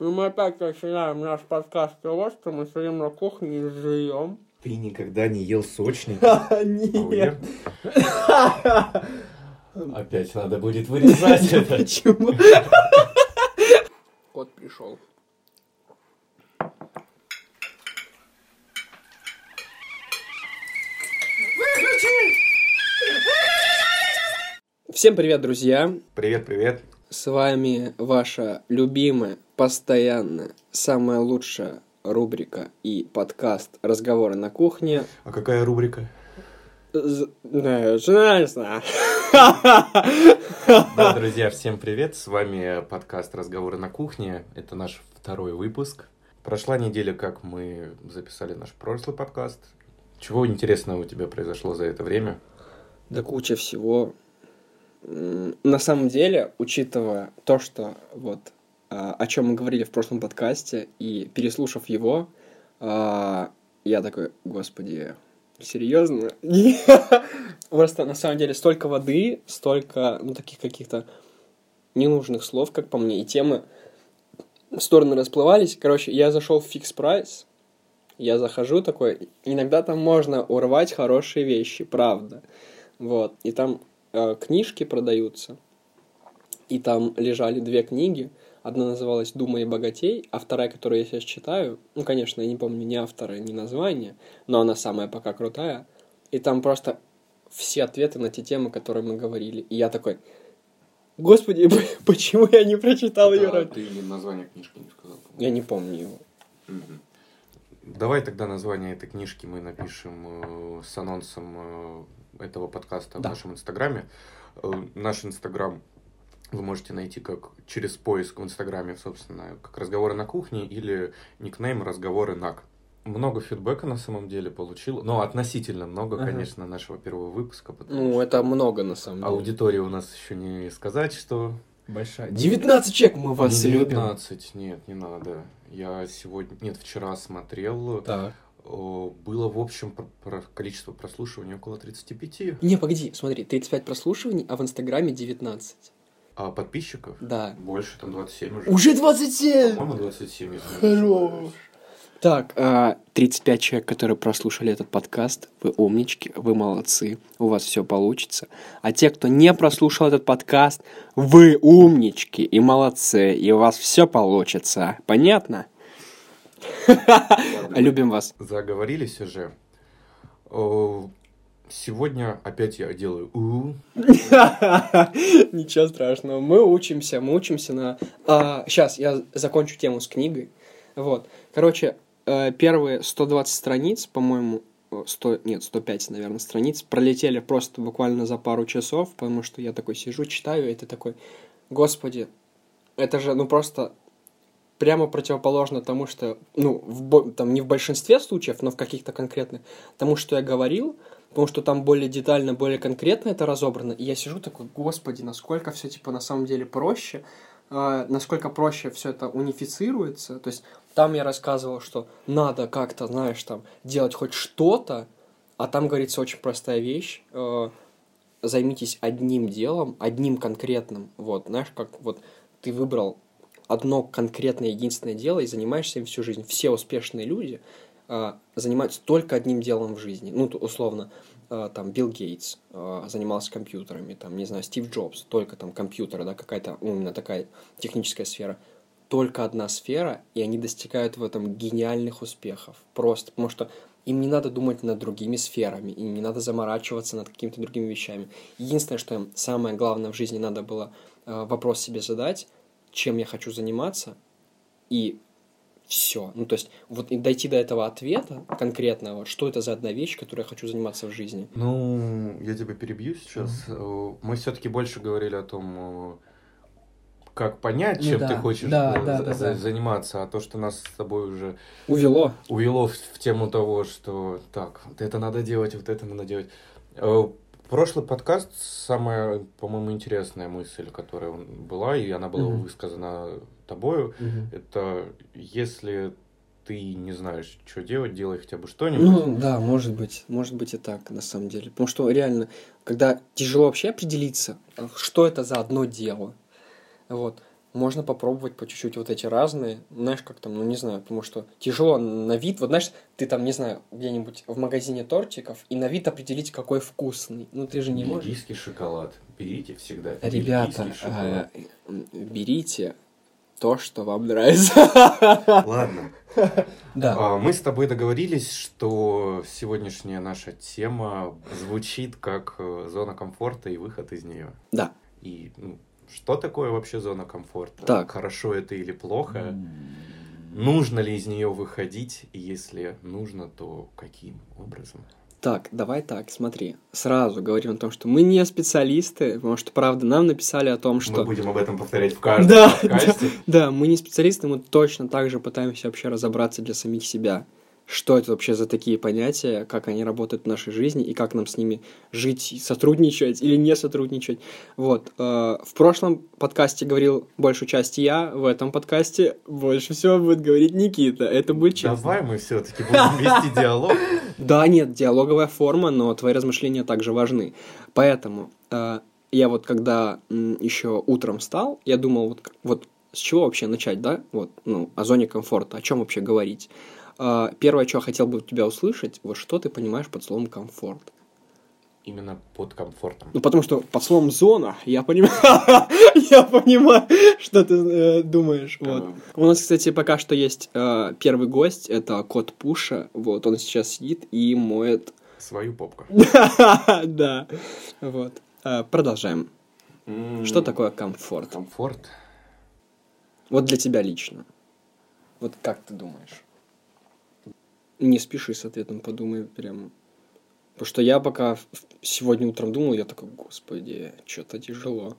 Ну, мы опять начинаем наш подкаст с того, что мы сидим на кухне и жуем. Ты никогда не ел сочник? Нет. Опять надо будет вырезать это. Почему? Кот пришел. Всем привет, друзья! Привет, привет. С вами ваша любимая, постоянная, самая лучшая рубрика и подкаст «Разговоры на кухне». А какая рубрика? З- Не знаю. Да, друзья, всем привет. С вами подкаст «Разговоры на кухне». Это наш второй выпуск. Прошла неделя, как мы записали наш прошлый подкаст. Чего интересного у тебя произошло за это время? Да куча всего. На самом деле, учитывая то, что вот а, о чем мы говорили в прошлом подкасте, и переслушав его, а, я такой, господи, серьезно? Просто на самом деле столько воды, столько, ну, таких каких-то ненужных слов, как по мне, и темы в стороны расплывались. Короче, я зашел в фикс прайс, я захожу такой, иногда там можно урвать хорошие вещи, правда. Вот, и там э, книжки продаются, и там лежали две книги. Одна называлась «Думай богатей», а вторая, которую я сейчас читаю, ну, конечно, я не помню ни автора, ни названия, но она самая пока крутая. И там просто все ответы на те темы, которые мы говорили. И я такой, господи, почему я не прочитал ее раньше? ты название книжки не сказал. Я не помню его. Давай тогда название этой книжки мы напишем э, с анонсом э, этого подкаста Да. в нашем инстаграме. Э, Наш инстаграм вы можете найти как через поиск в инстаграме, собственно, как разговоры на кухне или никнейм разговоры нак. Много фидбэка на самом деле получил, но относительно много, Ага. конечно, нашего первого выпуска. Ну, что это много, на самом деле. Аудитория у нас еще не сказать, что Большая. 19 человек, мы вас Не любим. 19, нет, не надо. Я сегодня, нет, вчера смотрел. Так. О, Было, в общем, про- про количество прослушиваний около 35. Не, погоди, смотри, 35 прослушиваний, а в Инстаграме 19. А подписчиков? Да. Больше, там 27 уже. Уже 27! По-моему, 27, если Хорош. Так, а, 35 человек, которые прослушали этот подкаст, вы умнички, вы молодцы, у вас все получится. А те, кто не прослушал этот подкаст, вы умнички и молодцы, и у вас все получится. Понятно? Любим вас. Заговорились уже. О, Сегодня опять я делаю у Ничего страшного. Мы учимся, мы учимся на... сейчас я закончу тему с книгой. Вот. Короче, э, первые 120 страниц, по-моему, э, 100, нет, 105, наверное, страниц пролетели просто буквально за пару часов, потому что я такой сижу, читаю, и ты такой, господи, это же, ну, просто прямо противоположно тому, что, ну, в, там не в большинстве случаев, но в каких-то конкретных, тому, что я говорил, потому что там более детально, более конкретно это разобрано. И я сижу такой, господи, насколько все типа на самом деле проще, э, насколько проще все это унифицируется. То есть там я рассказывал, что надо как-то, знаешь, там делать хоть что-то, а там говорится очень простая вещь. э, займитесь одним делом, одним конкретным. Вот, знаешь, как вот ты выбрал одно конкретное единственное дело и занимаешься им всю жизнь. Все успешные люди а, занимаются только одним делом в жизни. Ну, условно, а, там Билл Гейтс а, занимался компьютерами, там, не знаю, Стив Джобс, только там компьютеры, да, какая-то ну, именно такая техническая сфера. Только одна сфера, и они достигают в этом гениальных успехов. Просто, потому что им не надо думать над другими сферами, им не надо заморачиваться над какими-то другими вещами. Единственное, что им самое главное в жизни надо было э, вопрос себе задать, чем я хочу заниматься, и все. Ну, то есть, вот и дойти до этого ответа конкретного, что это за одна вещь, которой я хочу заниматься в жизни. Ну, я тебя перебью сейчас. Э, Мы все-таки больше говорили о том, э, как понять, Ну чем да, ты хочешь да, э, да, да, да. заниматься, а то, что нас с тобой уже Увело. увело в, в тему того, что так, вот это надо делать, вот это надо делать. Прошлый подкаст самая, по-моему, интересная мысль, которая была, и она была Мгм. высказана тобою, это если ты не знаешь, что делать, делай хотя бы что-нибудь. Ну, да, может быть, может быть и так, на самом деле. Потому что реально, когда тяжело вообще определиться, что это за одно дело, вот, можно попробовать по чуть-чуть вот эти разные, знаешь, как там, ну не знаю, потому что тяжело на вид, вот знаешь, ты там, не знаю, где-нибудь в магазине тортиков, и на вид определить, какой вкусный. Ну ты же не можешь. Бельгийский шоколад. Берите всегда. Ребята, Бельгийский э, берите то, что вам нравится. Ладно. Да. А, Мы с тобой договорились, что сегодняшняя наша тема звучит как э, зона комфорта и выход из нее. Да. И ну, что такое вообще зона комфорта? Так. Хорошо это или плохо? Нужно ли из нее выходить? И если нужно, то каким образом? Так, давай так, смотри. Сразу говорим о том, что мы не специалисты, потому что, правда, нам написали о том, что... Мы будем об этом повторять в каждом Да, подкасте. Да, мы не специалисты, мы точно так же пытаемся вообще разобраться для самих себя. Что это вообще за такие понятия, как они работают в нашей жизни и как нам с ними жить, сотрудничать или не сотрудничать. Вот. э, В прошлом подкасте говорил большую часть я, в этом подкасте больше всего будет говорить Никита. Это будет честно. Давай мы все-таки будем вести диалог. Да, нет, диалоговая форма, но твои размышления также важны. Поэтому э, я вот когда еще утром встал, я думал, вот, вот с чего вообще начать, да? Вот, ну, о зоне комфорта, о чем вообще говорить. Э, первое, что я хотел бы у тебя услышать, вот что ты понимаешь под словом комфорт. Именно под комфортом. Ну, потому что под словом зона я понимаю, я понимаю, что ты э, думаешь. Вот. Э, У нас, кстати, пока что есть э, первый гость, это кот Пуша. Вот, он сейчас сидит и моет Свою попку. Да, вот. А, Продолжаем. Что такое комфорт? Комфорт. Вот для тебя лично. Вот как ты думаешь? Не спеши с ответом, подумай прям. Потому что я пока сегодня утром думал, я такой, господи, что-то тяжело.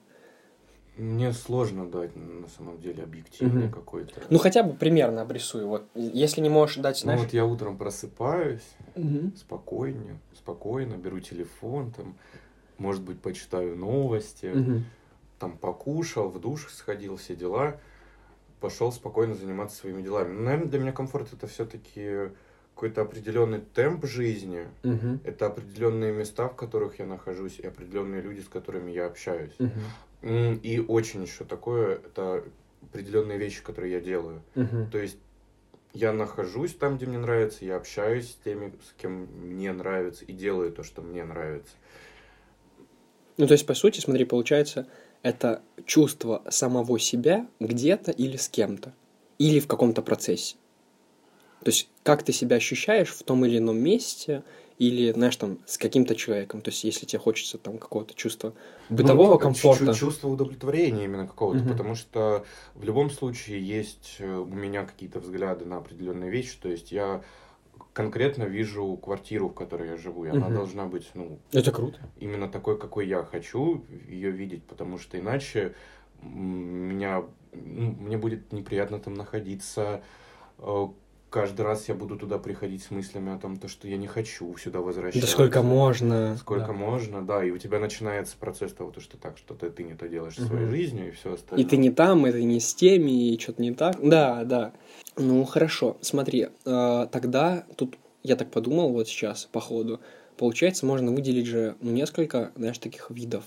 Мне сложно дать на самом деле объективный Мгм. какой-то. Ну, хотя бы примерно обрисуй. Вот, если не можешь дать, Ну знаешь... вот я утром просыпаюсь, Мгм. спокойно, спокойно беру телефон, там, может быть, почитаю новости, Мгм. там покушал, в душ сходил, все дела, пошел спокойно заниматься своими делами. Ну, наверное, для меня комфорт это все-таки какой-то определенный темп жизни, Мгм. это определенные места, в которых я нахожусь, и определенные люди, с которыми я общаюсь. М, И очень еще такое, это определенные вещи, которые я делаю. Мгм. То есть я нахожусь там, где мне нравится, я общаюсь с теми, с кем мне нравится, и делаю то, что мне нравится. Ну, то есть, по сути, смотри, получается, это чувство самого себя где-то или с кем-то. Или в каком-то процессе. То есть, как ты себя ощущаешь в том или ином месте, или, знаешь, там, с каким-то человеком. То есть, если тебе хочется там какого-то чувства бытового Ну, комфорта. Чувство удовлетворения именно какого-то, Мгм. потому что в любом случае есть э, у меня какие-то взгляды на определенные вещи, то есть я конкретно вижу квартиру, в которой я живу, и она Мгм. должна быть, ну, Это круто. именно такой, какой я хочу ее видеть, потому что иначе меня, ну, мне будет неприятно там находиться. Каждый раз я буду туда приходить с мыслями о том, то, что я не хочу сюда возвращаться. Да сколько можно. Сколько Да. можно, да, и у тебя начинается процесс того, то, что так, что-то ты не то делаешь в своей жизнью и все остальное. И ты не там, это не с теми, и что-то не так. Да, да. Ну, хорошо. Смотри, э, тогда тут я так подумал вот сейчас по ходу. Получается, можно выделить же ну, несколько, знаешь, таких видов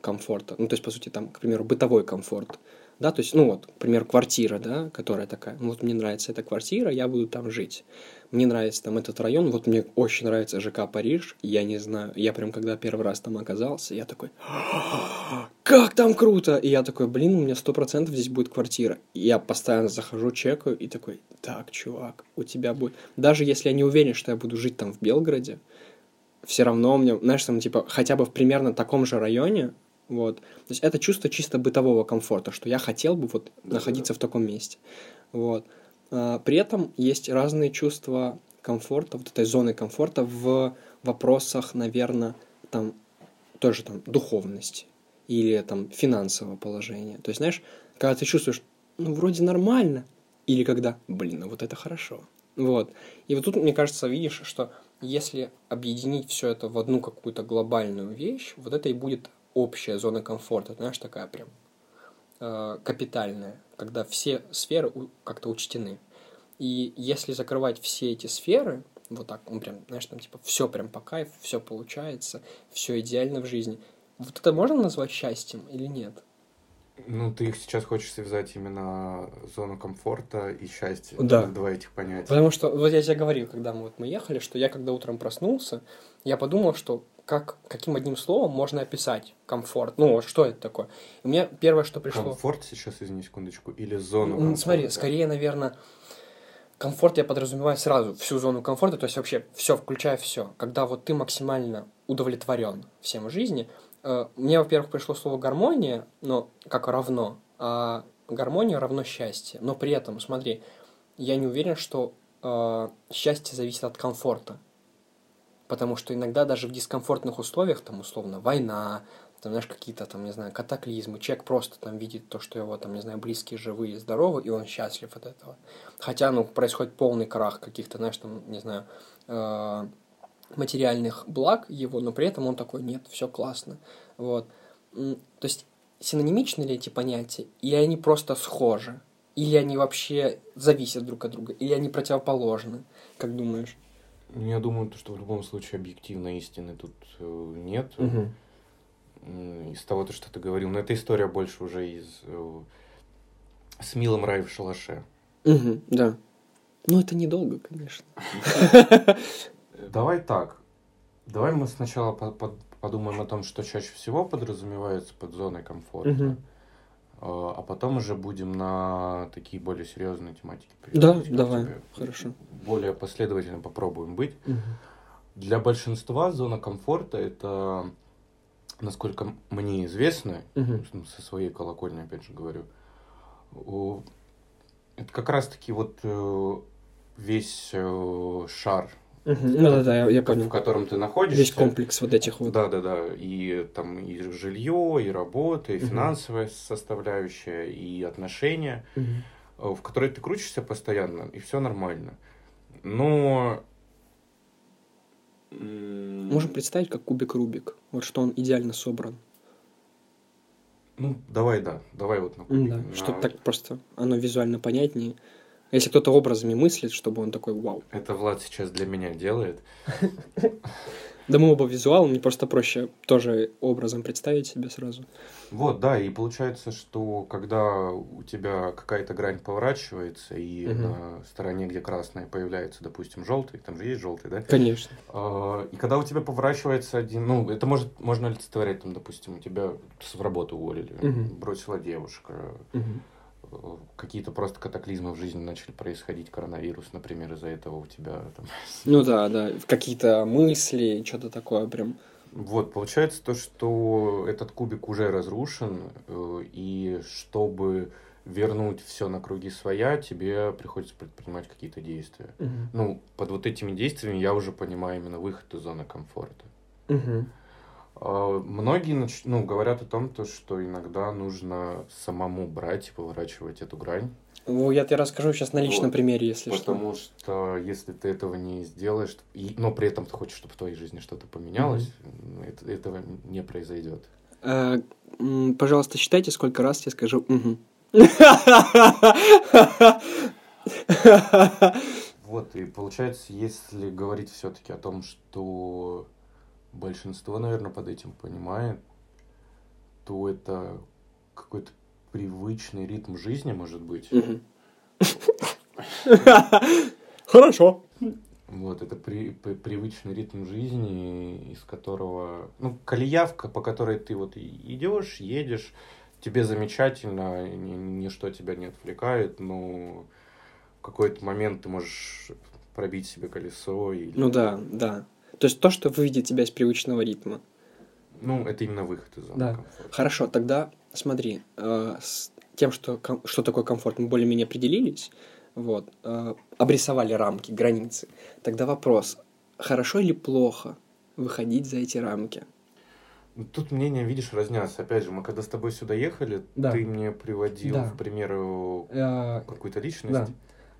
комфорта. Ну, то есть, по сути, там, к примеру, бытовой комфорт. Да, то есть, ну вот, к примеру, квартира, да, которая такая, ну вот мне нравится эта квартира, я буду там жить. Мне нравится там этот район, вот мне очень нравится ЖК Париж, я не знаю, я прям когда первый раз там оказался, я такой, как там круто! И я такой, блин, у меня сто процентов здесь будет квартира. И я постоянно захожу, чекаю, и такой, так, чувак, у тебя будет... Даже если я не уверен, что я буду жить там в Белгороде, все равно у меня, знаешь, там, типа, хотя бы в примерно таком же районе, вот. То есть это чувство чисто бытового комфорта, что я хотел бы вот находиться в таком месте. Вот. А, При этом есть разные чувства комфорта, вот этой зоны комфорта в вопросах, наверное, там, тоже там, духовности или там финансового положения. То есть, знаешь, когда ты чувствуешь, ну, вроде нормально, или когда, блин, ну вот это хорошо. Вот. И вот тут, мне кажется, видишь, что если объединить все это в одну какую-то глобальную вещь, вот это и будет общая зона комфорта, знаешь, такая прям э, капитальная, когда все сферы как-то учтены. И если закрывать все эти сферы, вот так, ну, прям, знаешь, там, типа, все прям по кайфу, все получается, все идеально в жизни, вот это можно назвать счастьем или нет? Ну, ты их сейчас хочешь связать именно зону комфорта и счастья. Да. Два этих понятия. Потому что, вот я тебе говорил, когда мы, вот мы ехали, что я когда утром проснулся, я подумал, что как, каким одним словом можно описать комфорт. Ну, вот что это такое? И мне первое, что пришло... Комфорт сейчас, извини секундочку, или зону комфорта? Смотри, скорее, наверное, комфорт я подразумеваю сразу, всю зону комфорта, то есть вообще все, включая все. Когда вот ты максимально удовлетворен всем в жизни. Э, Мне, во-первых, пришло слово гармония, но как равно, а гармония равно счастье. Но при этом, смотри, я не уверен, что э, счастье зависит от комфорта. Потому что иногда даже в дискомфортных условиях, там, условно, война, там, знаешь, какие-то там, не знаю, катаклизмы, человек просто там видит то, что его там, не знаю, близкие живые, здоровы, и он счастлив от этого. Хотя, ну, происходит полный крах каких-то, знаешь, там, не знаю, э, материальных благ его, но при этом он такой, нет, все классно. Вот. То есть, синонимичны ли эти понятия, или они просто схожи? Или они вообще зависят друг от друга? Или они противоположны? Как думаешь? Ну, Я думаю, то, что в любом случае объективной истины тут э, нет. М, Из того, то, что ты говорил. Но эта история больше уже из... э, С милым рай в шалаше. Мгм, да. Ну, это недолго, конечно. Давай так. Давай мы сначала по- по- подумаем о том, что чаще всего подразумевается под зоной комфорта. Мгм. А а потом уже будем на такие более серьезные тематики Да, давай, тебе хорошо. Более последовательно попробуем быть. Мгм. Для большинства зона комфорта это, насколько мне известно, ну, со своей колокольни, опять же говорю, это как раз-таки вот э, весь э, шар, Ну да, да, я, я в понял. котором ты находишься. Весь комплекс вот этих вот. Да, да, да. И там и жилье, и работа, и финансовая составляющая, и отношения, э, в которой ты крутишься постоянно, и все нормально. Но Можем представить, как кубик Рубик. Вот что он идеально собран. Ну, давай, да. Давай вот на кубик. Да, На- чтобы так просто оно визуально понятнее. Если кто-то образами мыслит, чтобы он такой вау. Это Влад сейчас для меня делает. Да мы оба визуал, мне просто проще тоже образом представить себе сразу. Вот, да, и получается, что когда у тебя какая-то грань поворачивается, и Мгм. на стороне, где красная, появляется, допустим, желтый, там же есть желтый, да? Конечно. А, И когда у тебя поворачивается один, ну, это может, можно олицетворять, там, допустим, у тебя с работы уволили, Мгм. бросила девушка, Мгм. Какие-то просто катаклизмы в жизни начали происходить, коронавирус, например, из-за этого у тебя там... Ну да, да, какие-то мысли, что-то такое прям. Вот, получается то, что этот кубик уже разрушен, э, и чтобы вернуть все на круги своя, тебе приходится предпринимать какие-то действия. Мгм. Ну, под вот этими действиями я уже понимаю именно выход из зоны комфорта. Мгм. А, Многие ну, говорят о том, то, что иногда нужно самому брать и поворачивать эту грань. Ну, я тебе расскажу сейчас на личном Вот. примере, если что. Потому что если ты этого не сделаешь, и, но при этом ты хочешь, чтобы в твоей жизни что-то поменялось, это- этого не произойдет. Э, м, Пожалуйста, считайте, сколько раз я скажу. Вот, и получается, если говорить все-таки о том, что большинство, наверное, под этим понимает, то это какой-то привычный ритм жизни, может быть. Хорошо. Вот, это при- при- привычный ритм жизни, из которого, ну, колеявка, по которой ты вот идешь, едешь, тебе замечательно, ни- ничто тебя не отвлекает, но в какой-то момент ты можешь пробить себе колесо. Или... Ну да, да. То есть то, что выведет тебя из привычного ритма. Ну, это именно выход из зоны Да. комфорта. Хорошо, тогда смотри, э, с тем, что, ком- что такое комфорт, мы более-менее определились, вот, э, обрисовали рамки, границы. Тогда вопрос, хорошо или плохо выходить за эти рамки? Ну, Тут мнения, видишь, разнятся. Опять же, мы когда с тобой сюда ехали, Да. ты мне приводил Да. в пример э, Э, какую-то личность.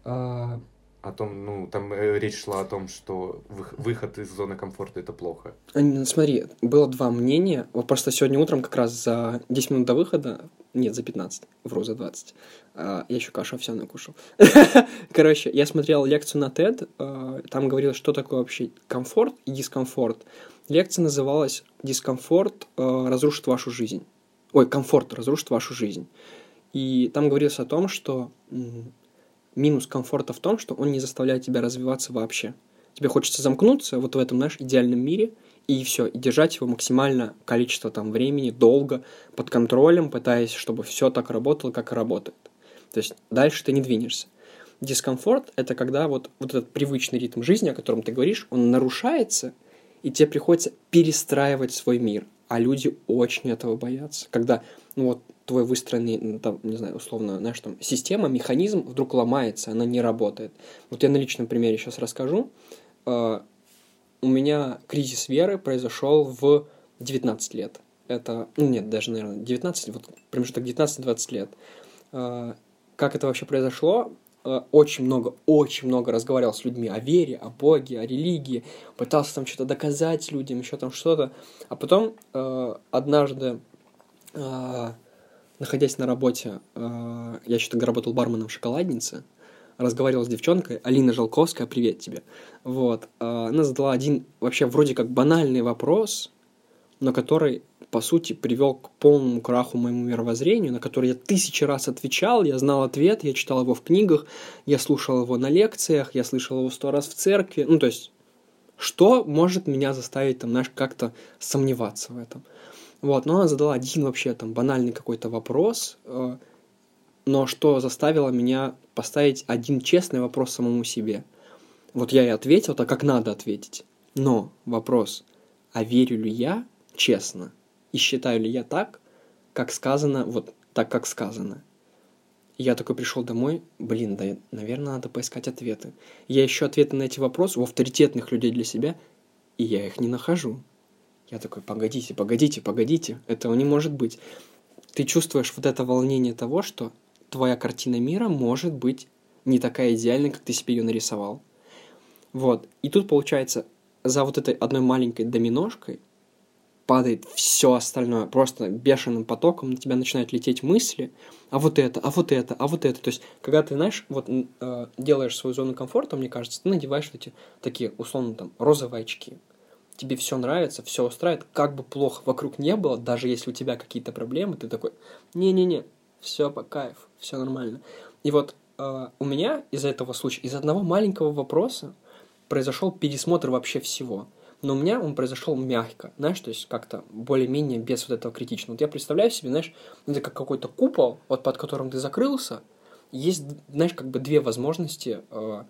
да. О том, ну, там э, речь шла о том, что вых- выход из зоны комфорта это плохо. Ань, Смотри, было два мнения. Вот просто сегодня утром, как раз за 10 минут до выхода, нет, за 15, вру, за 20, а, я еще кашу овсяную кушал. Короче, я смотрел лекцию на TED, а, там говорилось, что такое вообще комфорт и дискомфорт. Лекция называлась «Дискомфорт разрушит вашу жизнь». ой, комфорт разрушит вашу жизнь. И там говорилось о том, что минус комфорта в том, что он не заставляет тебя развиваться вообще. Тебе хочется замкнуться вот в этом, знаешь, идеальном мире, и все, и держать его максимально количество там времени, долго, под контролем, пытаясь, чтобы все так работало, как и работает. То есть дальше ты не двинешься. Дискомфорт — это когда вот, вот этот привычный ритм жизни, о котором ты говоришь, он нарушается, и тебе приходится перестраивать свой мир. А люди очень этого боятся. Когда ну вот твой выстроенный, там, не знаю, условно, знаешь, там, система, механизм вдруг ломается, она не работает. Вот я на личном примере сейчас расскажу. А, у меня кризис веры произошел в 19 лет. Это, ну нет, даже, наверное, 19, вот промежуток 19-20 лет. А, как это вообще произошло? А, очень много, очень много разговаривал с людьми о вере, о Боге, о религии, пытался там что-то доказать людям, еще там что-то. А потом однажды находясь на работе, я еще тогда работал барменом в шоколаднице, разговаривал с девчонкой, Алина Жалковская, привет тебе. Вот. А, она задала один вообще вроде как банальный вопрос, но который, по сути, привел к полному краху моему мировоззрению, на который я тысячи раз отвечал, я знал ответ, я читал его в книгах, я слушал его на лекциях, я слышал его сто раз в церкви. Ну, то есть, что может меня заставить, там, знаешь, как-то сомневаться в этом? Вот, но она задала один вообще там банальный какой-то вопрос, э, но что заставило меня поставить один честный вопрос самому себе. Вот я и ответил так, как надо ответить. Но вопрос, а верю ли я честно? И считаю ли я так, как сказано, вот так, как сказано? я такой пришел домой, блин, да, наверное, надо поискать ответы. Я ищу ответы на эти вопросы у авторитетных людей для себя, и я их не нахожу. Я такой, погодите, погодите, погодите, этого не может быть. Ты чувствуешь вот это волнение того, что твоя картина мира может быть не такая идеальная, как ты себе ее нарисовал. Вот. И тут получается, за вот этой одной маленькой доминошкой падает все остальное. Просто бешеным потоком на тебя начинают лететь мысли, а вот это, а вот это, а вот это. То есть, когда ты, знаешь, вот э, делаешь свою зону комфорта, мне кажется, ты надеваешь эти такие, условно, там, розовые очки. Тебе все нравится, все устраивает, как бы плохо вокруг не было, даже если у тебя какие-то проблемы, ты такой, не-не-не, все по кайфу, все нормально. И вот э, у меня из-за этого случая, из одного маленького вопроса произошел пересмотр вообще всего. Но у меня он произошел мягко, знаешь, то есть как-то более-менее без вот этого критичного. Вот я представляю себе, знаешь, это как какой-то купол, вот под которым ты закрылся. Есть, знаешь, как бы две возможности э,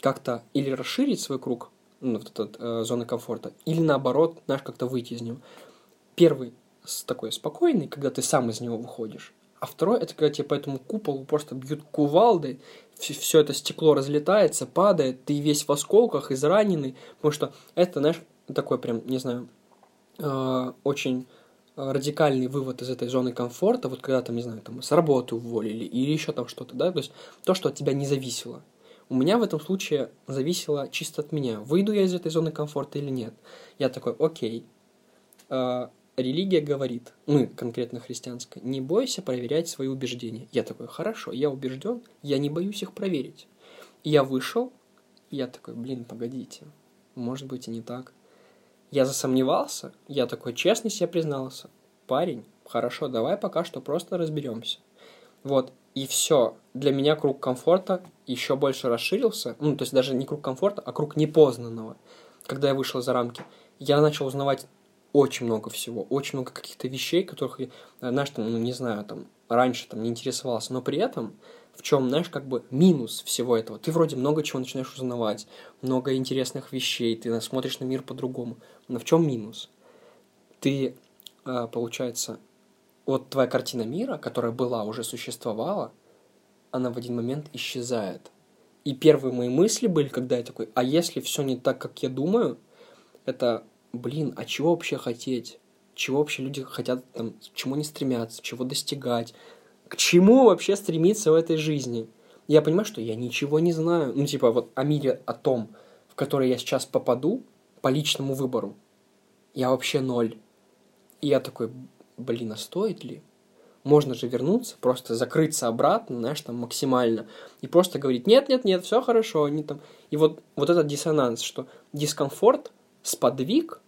как-то или расширить свой круг, ну, вот этот э, зоны комфорта, или наоборот, знаешь, как-то выйти из него. Первый такой спокойный, когда ты сам из него выходишь. А второй, это когда тебе по этому куполу просто бьют кувалды, все это стекло разлетается, падает, ты весь в осколках, израненный, потому что это, знаешь, такой прям, не знаю, э, очень радикальный вывод из этой зоны комфорта, вот когда там, не знаю, там с работы уволили или еще там что-то, да, то есть то, что от тебя не зависело. У меня в этом случае зависело чисто от меня, выйду я из этой зоны комфорта или нет. Я такой, окей, э, религия говорит, мы конкретно христианская, не бойся проверять свои убеждения. Я такой, хорошо, я убежден, я не боюсь их проверить. я вышел, я такой, блин, погодите, может быть и не так. Я засомневался, я такой честно себе признался. Парень, хорошо, давай пока что просто разберемся. Вот, и все. Для меня круг комфорта еще больше расширился. Ну, то есть даже не круг комфорта, а круг непознанного. Когда я вышел за рамки, я начал узнавать очень много всего, очень много каких-то вещей, которых, знаешь, там, ну, не знаю, там, раньше там не интересовался, но при этом в чем, знаешь, как бы минус всего этого. Ты вроде много чего начинаешь узнавать, много интересных вещей, ты смотришь на мир по-другому. Но в чем минус? Ты, а, получается, вот твоя картина мира, которая была, уже существовала, она в один момент исчезает. И первые мои мысли были, когда я такой, а если все не так, как я думаю, это блин, а чего вообще хотеть? Чего вообще люди хотят, там, к чему они стремятся, чего достигать? К чему вообще стремиться в этой жизни? Я понимаю, что я ничего не знаю. Ну, типа, вот о мире, о том, в который я сейчас попаду по личному выбору. Я вообще ноль. И я такой, блин, а стоит ли? Можно же вернуться, просто закрыться обратно, знаешь, там максимально, и просто говорить, нет, нет, нет, все хорошо, они там. И вот, вот этот диссонанс, что дискомфорт сподвиг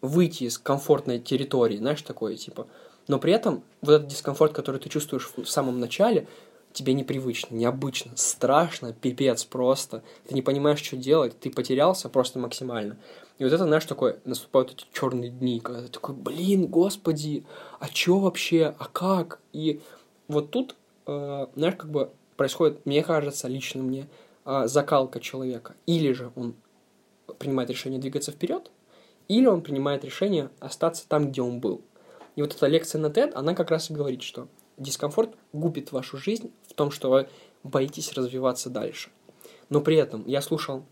выйти из комфортной территории, знаешь, такое, типа, Но при этом вот этот дискомфорт, который ты чувствуешь в самом начале, тебе непривычно, необычно, страшно, пипец просто. Ты не понимаешь, что делать, ты потерялся просто максимально. И вот это, знаешь, такое, наступают эти черные дни, когда ты такой, блин, господи, а чё вообще, а как? И вот тут, э, знаешь, как бы происходит, мне кажется, лично мне, э, закалка человека. Или же он принимает решение двигаться вперед, или он принимает решение остаться там, где он был. И вот эта лекция на TED, она как раз и говорит, что дискомфорт губит вашу жизнь в том, что вы боитесь развиваться дальше. Но при этом я слушал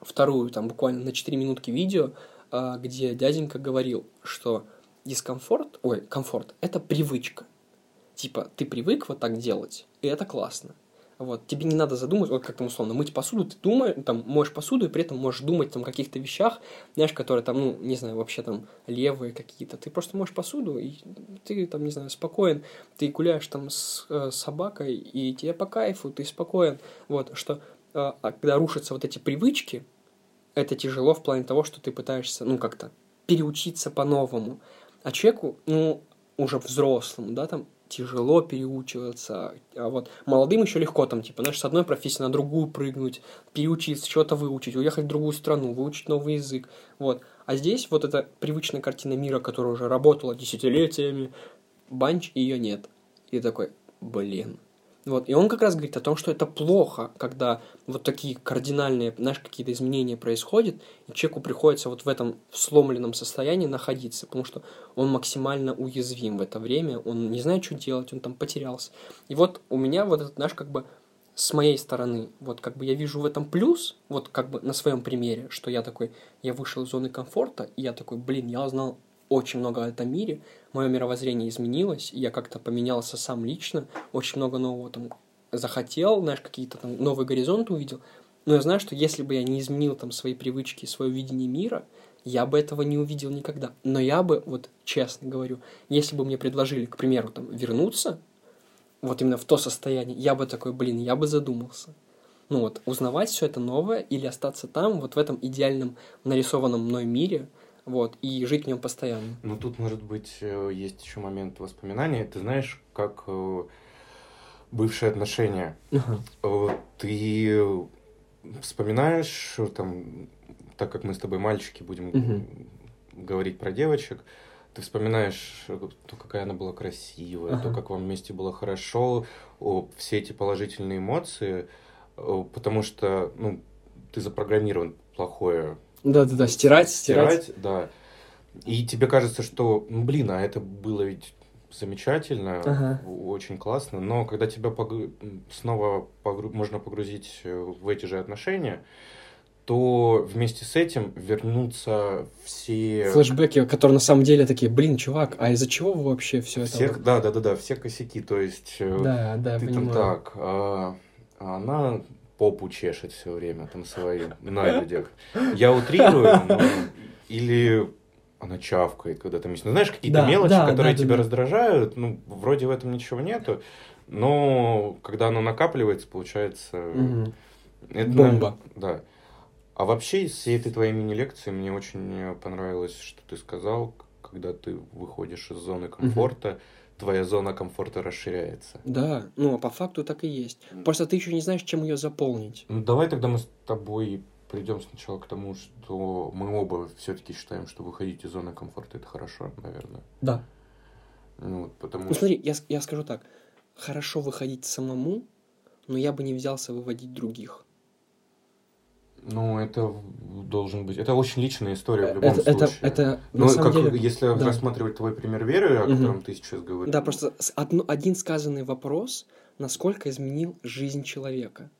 вторую, там буквально на 4 минутки видео, а, где дяденька говорил, что дискомфорт, ой, комфорт – это привычка. Типа, ты привык вот так делать, и это классно. Вот, тебе не надо задумывать, вот как там условно, мыть посуду, ты думаешь, там, моешь посуду, и при этом можешь думать там о каких-то вещах, знаешь, которые там, ну, не знаю, вообще там левые какие-то. Ты просто моешь посуду, и ты там, не знаю, спокоен, ты гуляешь там с э, собакой, и тебе по кайфу, ты спокоен. Вот, что а, а когда рушатся вот эти привычки, это тяжело в плане того, что ты пытаешься, ну, как-то переучиться по-новому. А человеку, ну, уже взрослому, да, там, тяжело переучиваться. А вот молодым еще легко, там, типа, знаешь, с одной профессии на другую прыгнуть, переучиться, что-то выучить, уехать в другую страну, выучить новый язык. Вот. А здесь вот эта привычная картина мира, которая уже работала десятилетиями, банч, ее нет. И такой, блин, вот. И он как раз говорит о том, что это плохо, когда вот такие кардинальные, знаешь, какие-то изменения происходят, и человеку приходится вот в этом сломленном состоянии находиться, потому что он максимально уязвим в это время, он не знает, что делать, он там потерялся. И вот у меня вот этот, знаешь, как бы с моей стороны, вот как бы я вижу в этом плюс, вот как бы на своем примере, что я такой, я вышел из зоны комфорта, и я такой, блин, я узнал очень много о этом мире, мое мировоззрение изменилось, я как-то поменялся сам лично, очень много нового там захотел, знаешь, какие-то там новые горизонты увидел. Но я знаю, что если бы я не изменил там свои привычки, свое видение мира, я бы этого не увидел никогда. Но я бы, вот честно говорю, если бы мне предложили, к примеру, там, вернуться, вот именно в то состояние, я бы такой, блин, я бы задумался. Ну вот, узнавать все это новое или остаться там, вот в этом идеальном нарисованном мной мире, вот, и жить в нем постоянно. Ну, тут, может быть, э, есть еще момент воспоминания. Ты знаешь, как э, бывшие отношения. Uh-huh. Ты вспоминаешь, там, так как мы с тобой мальчики будем uh-huh. говорить про девочек, ты вспоминаешь то, какая она была красивая, uh-huh. то, как вам вместе было хорошо, все эти положительные эмоции, потому что, ну, ты запрограммирован плохое да-да-да, стирать, стирать. Стирать, да. И тебе кажется, что, ну, блин, а это было ведь замечательно, ага. очень классно, но когда тебя погру... снова погру... можно погрузить в эти же отношения, то вместе с этим вернутся все... Флэшбэки, которые на самом деле такие, блин, чувак, а из-за чего вы вообще все это... Всех, да, да, да, да, все косяки, то есть... Э, да, да, ты понимаю. там так, а, а она попу чешет все время там свою на людях. Я утрирую, но... или она чавкает, когда там есть, ну, знаешь, какие-то да, мелочи, да, которые да, тебя да. раздражают, ну, вроде в этом ничего нету, но когда оно накапливается, получается... Угу. Это, Бомба. Да. А вообще, из всей этой твоей мини-лекции мне очень понравилось, что ты сказал, когда ты выходишь из зоны комфорта, угу твоя зона комфорта расширяется. Да, ну а по факту так и есть. Просто ты еще не знаешь, чем ее заполнить. Ну давай тогда мы с тобой придем сначала к тому, что мы оба все-таки считаем, что выходить из зоны комфорта это хорошо, наверное. Да. Ну, вот, потому ну смотри, я, я скажу так. Хорошо выходить самому, но я бы не взялся выводить других. Ну, это должен быть. Это очень личная история в любом это, случае. Это, это ну, как, деле, если да. рассматривать твой пример веры, о угу. котором ты сейчас говоришь. Да, просто одно, один сказанный вопрос, насколько изменил жизнь человека.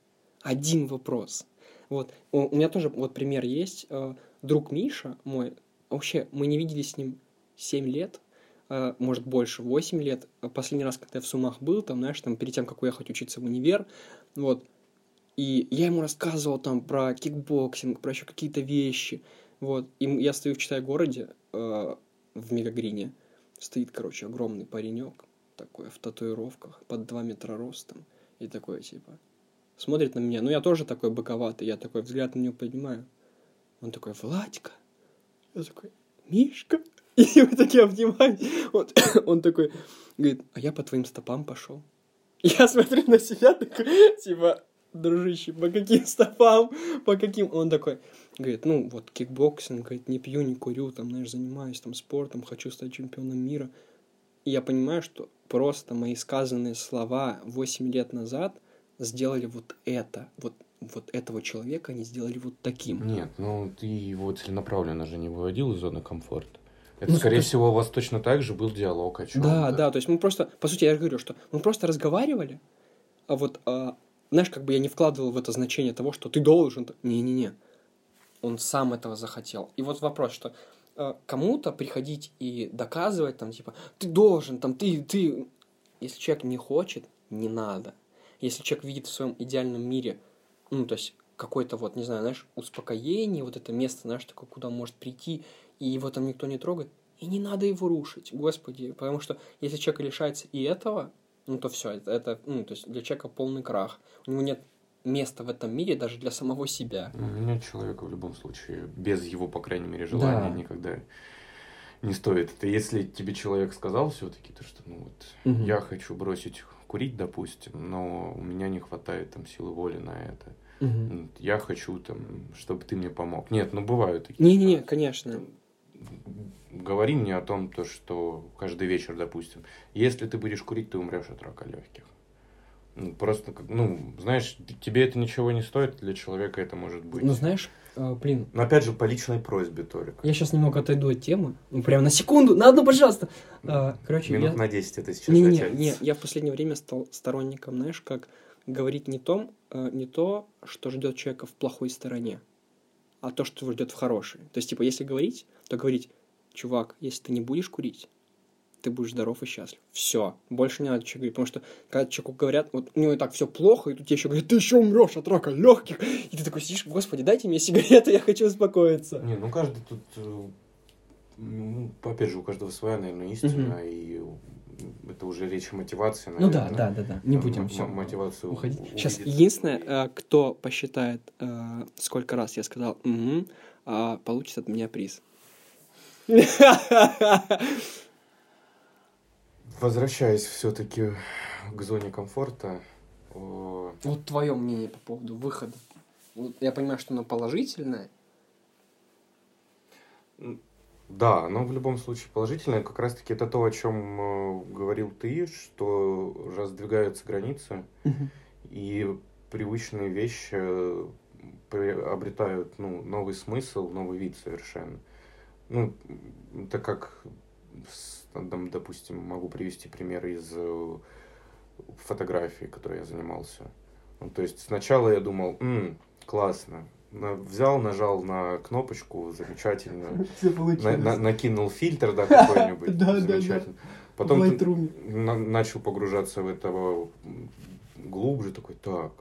Один вопрос. Вот. У, у меня тоже вот пример есть. Э, друг Миша мой, вообще, мы не виделись с ним 7 лет, э, может, больше, 8 лет. Последний раз, когда я в Сумах был, там, знаешь, там, перед тем, как уехать учиться в универ, вот, и я ему рассказывал там про кикбоксинг, про еще какие-то вещи. Вот. И я стою в Читай-городе э, в Мегагринне. Стоит, короче, огромный паренек такой в татуировках, под 2 метра ростом. И такой, типа, смотрит на меня. Ну, я тоже такой боковатый, я такой взгляд на него поднимаю. Он такой, Владька. Я такой, Мишка. И мы такие обнимаем. Он, он такой, говорит, а я по твоим стопам пошел. Я смотрю на себя, такой, типа, дружище, по каким стопам, по каким... Он такой, говорит, ну, вот кикбоксинг, говорит, не пью, не курю, там, знаешь, занимаюсь там спортом, хочу стать чемпионом мира. И я понимаю, что просто мои сказанные слова 8 лет назад сделали вот это, вот вот этого человека они сделали вот таким. Нет, ну ты его целенаправленно же не выводил из зоны комфорта. Это, ну, скорее есть... всего, у вас точно так же был диалог о чем Да, да, то есть мы просто, по сути, я же говорю, что мы просто разговаривали, а вот, а, знаешь, как бы я не вкладывал в это значение того, что ты должен. Не-не-не. Он сам этого захотел. И вот вопрос, что а, кому-то приходить и доказывать, там, типа, ты должен, там, ты, ты... Если человек не хочет, не надо. Если человек видит в своем идеальном мире ну, то есть какое-то вот, не знаю, знаешь, успокоение, вот это место, знаешь, такое, куда он может прийти, и его там никто не трогает, и не надо его рушить, господи, потому что если человек лишается и этого, ну, то все, это, это ну, то есть для человека полный крах. У него нет места в этом мире даже для самого себя. Ну, нет человека в любом случае, без его, по крайней мере, желания да. никогда не стоит. Это если тебе человек сказал все-таки, то что, ну вот, угу. я хочу бросить курить, допустим, но у меня не хватает там силы воли на это. Угу. Я хочу там, чтобы ты мне помог. Нет, ну бывают такие. Не-не-не, конечно. Говори мне о том, то, что каждый вечер, допустим, если ты будешь курить, ты умрешь от рака легких. Ну, просто, ну, знаешь, тебе это ничего не стоит, для человека это может быть. Ну, знаешь, э, блин. Но опять же, по личной просьбе только. Я сейчас немного отойду от темы. Ну, прям на секунду, на одну, пожалуйста. А, короче, Минут я... на 10 это сейчас не, не, не, не, я в последнее время стал сторонником, знаешь, как говорить не, том, э, не то, что ждет человека в плохой стороне, а то, что его ждет в хорошей. То есть, типа, если говорить, то говорить, чувак, если ты не будешь курить, ты будешь здоров и счастлив. Все. Больше не надо чего говорить. Потому что когда человеку говорят, вот у него и так все плохо, и тут тебе еще говорят, ты еще умрешь от рака легких. И ты такой сидишь, господи, дайте мне сигарету, я хочу успокоиться. Не, ну каждый тут, э, ну, опять же, у каждого своя, наверное, истина, угу. и это уже речь о мотивации, наверное. Ну да, да, да, да. Не будем все. Мотивацию уходить. Сейчас единственное, э, кто посчитает, э, сколько раз я сказал угу, получит от меня приз. Возвращаясь все-таки к зоне комфорта. Вот твое мнение по поводу выхода. Я понимаю, что оно положительное. Да, но в любом случае положительное. Как раз-таки это то, о чем э, говорил ты, что раздвигаются границы, угу. и привычные вещи обретают ну, новый смысл, новый вид совершенно. Ну, так как там, допустим, могу привести пример из э, фотографии, которой я занимался. Ну, то есть сначала я думал, М, классно, взял, нажал на кнопочку, замечательно, на, на, накинул фильтр, да, какой-нибудь, замечательно. Потом на, начал погружаться в этого глубже, такой, так,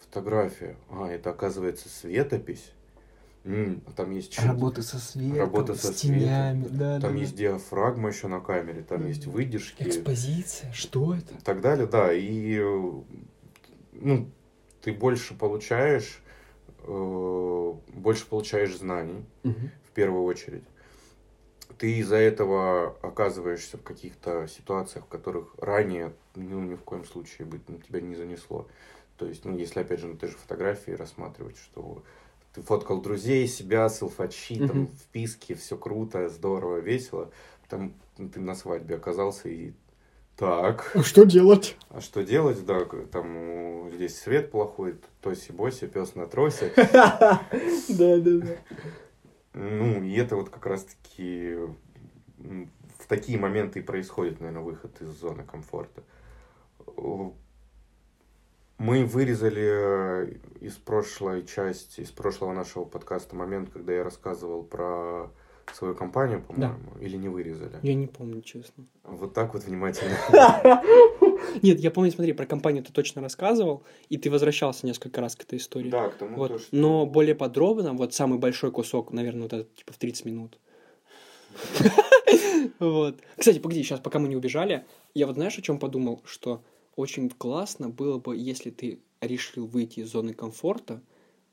фотография, а, это оказывается светопись, М, там есть работа со светом, работа со с тенями, светом. да, там да, есть да. диафрагма еще на камере, там да. есть выдержки, экспозиция, что это? И так далее, да, и ну ты больше получаешь, э, больше получаешь знаний угу. в первую очередь. Ты из-за этого оказываешься в каких-то ситуациях, в которых ранее ну, ни в коем случае ну, тебя не занесло. То есть, ну, если опять же на те же фотографии рассматривать, что ты фоткал друзей, себя, селфачи, mm-hmm. там, вписки, все круто, здорово, весело. Там ты на свадьбе оказался и так. А что делать? А что делать, да, там здесь свет плохой, тоси-боси, пес на тросе. Да, да, да. Ну, и это вот как раз-таки в такие моменты и происходит, наверное, выход из зоны комфорта. Мы вырезали э, из прошлой части, из прошлого нашего подкаста момент, когда я рассказывал про свою компанию, по-моему, да. или не вырезали? Я не помню, честно. Вот так вот внимательно. Нет, я помню, смотри, про компанию ты точно рассказывал, и ты возвращался несколько раз к этой истории. Да, к тому, вот. то, что... Но более подробно, вот самый большой кусок, наверное, вот этот, типа в 30 минут. Вот. Кстати, погоди, сейчас, пока мы не убежали, я вот знаешь, о чем подумал, что очень классно было бы, если ты решил выйти из зоны комфорта,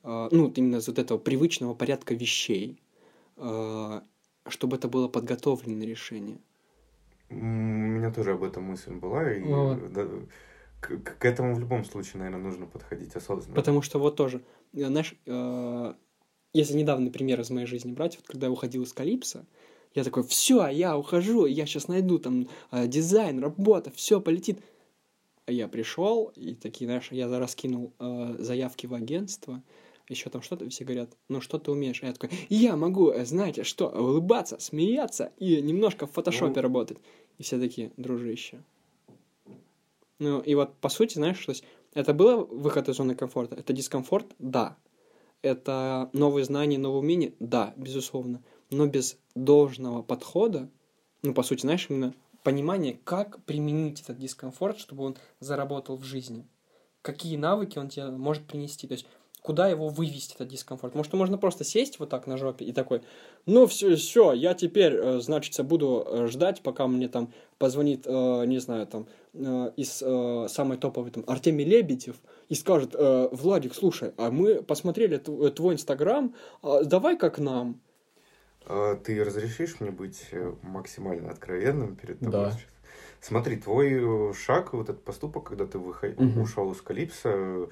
э, ну, именно из вот этого привычного порядка вещей, э, чтобы это было подготовленное решение. У меня тоже об этом мысль была, и вот. да, к, к этому в любом случае, наверное, нужно подходить осознанно. Потому что вот тоже, э, знаешь, э, если недавний пример из моей жизни брать, вот когда я уходил из Калипса, я такой, все, я ухожу, я сейчас найду там э, дизайн, работа, все полетит. Я пришел, и такие, знаешь, я раскинул э, заявки в агентство, еще там что-то, все говорят, ну что ты умеешь? А я такой, я могу, э, знаете что, улыбаться, смеяться и немножко в фотошопе ну... работать. И все такие, дружище. Ну, и вот, по сути, знаешь, то есть, это было выход из зоны комфорта? Это дискомфорт? Да. Это новые знания, новые умения? Да, безусловно. Но без должного подхода, ну, по сути, знаешь, именно понимание, как применить этот дискомфорт, чтобы он заработал в жизни. Какие навыки он тебе может принести. То есть, куда его вывести, этот дискомфорт. Может, можно просто сесть вот так на жопе и такой, ну все, все, я теперь, э, значит, буду э, ждать, пока мне там позвонит, э, не знаю, там, из самой топовой, там, Артемий Лебедев и скажет, Владик, слушай, а мы посмотрели твой инстаграм, а давай как нам. А ты разрешишь мне быть максимально откровенным перед тобой да. сейчас? Смотри, твой шаг, вот этот поступок, когда ты выход... угу. ушел из Калипса,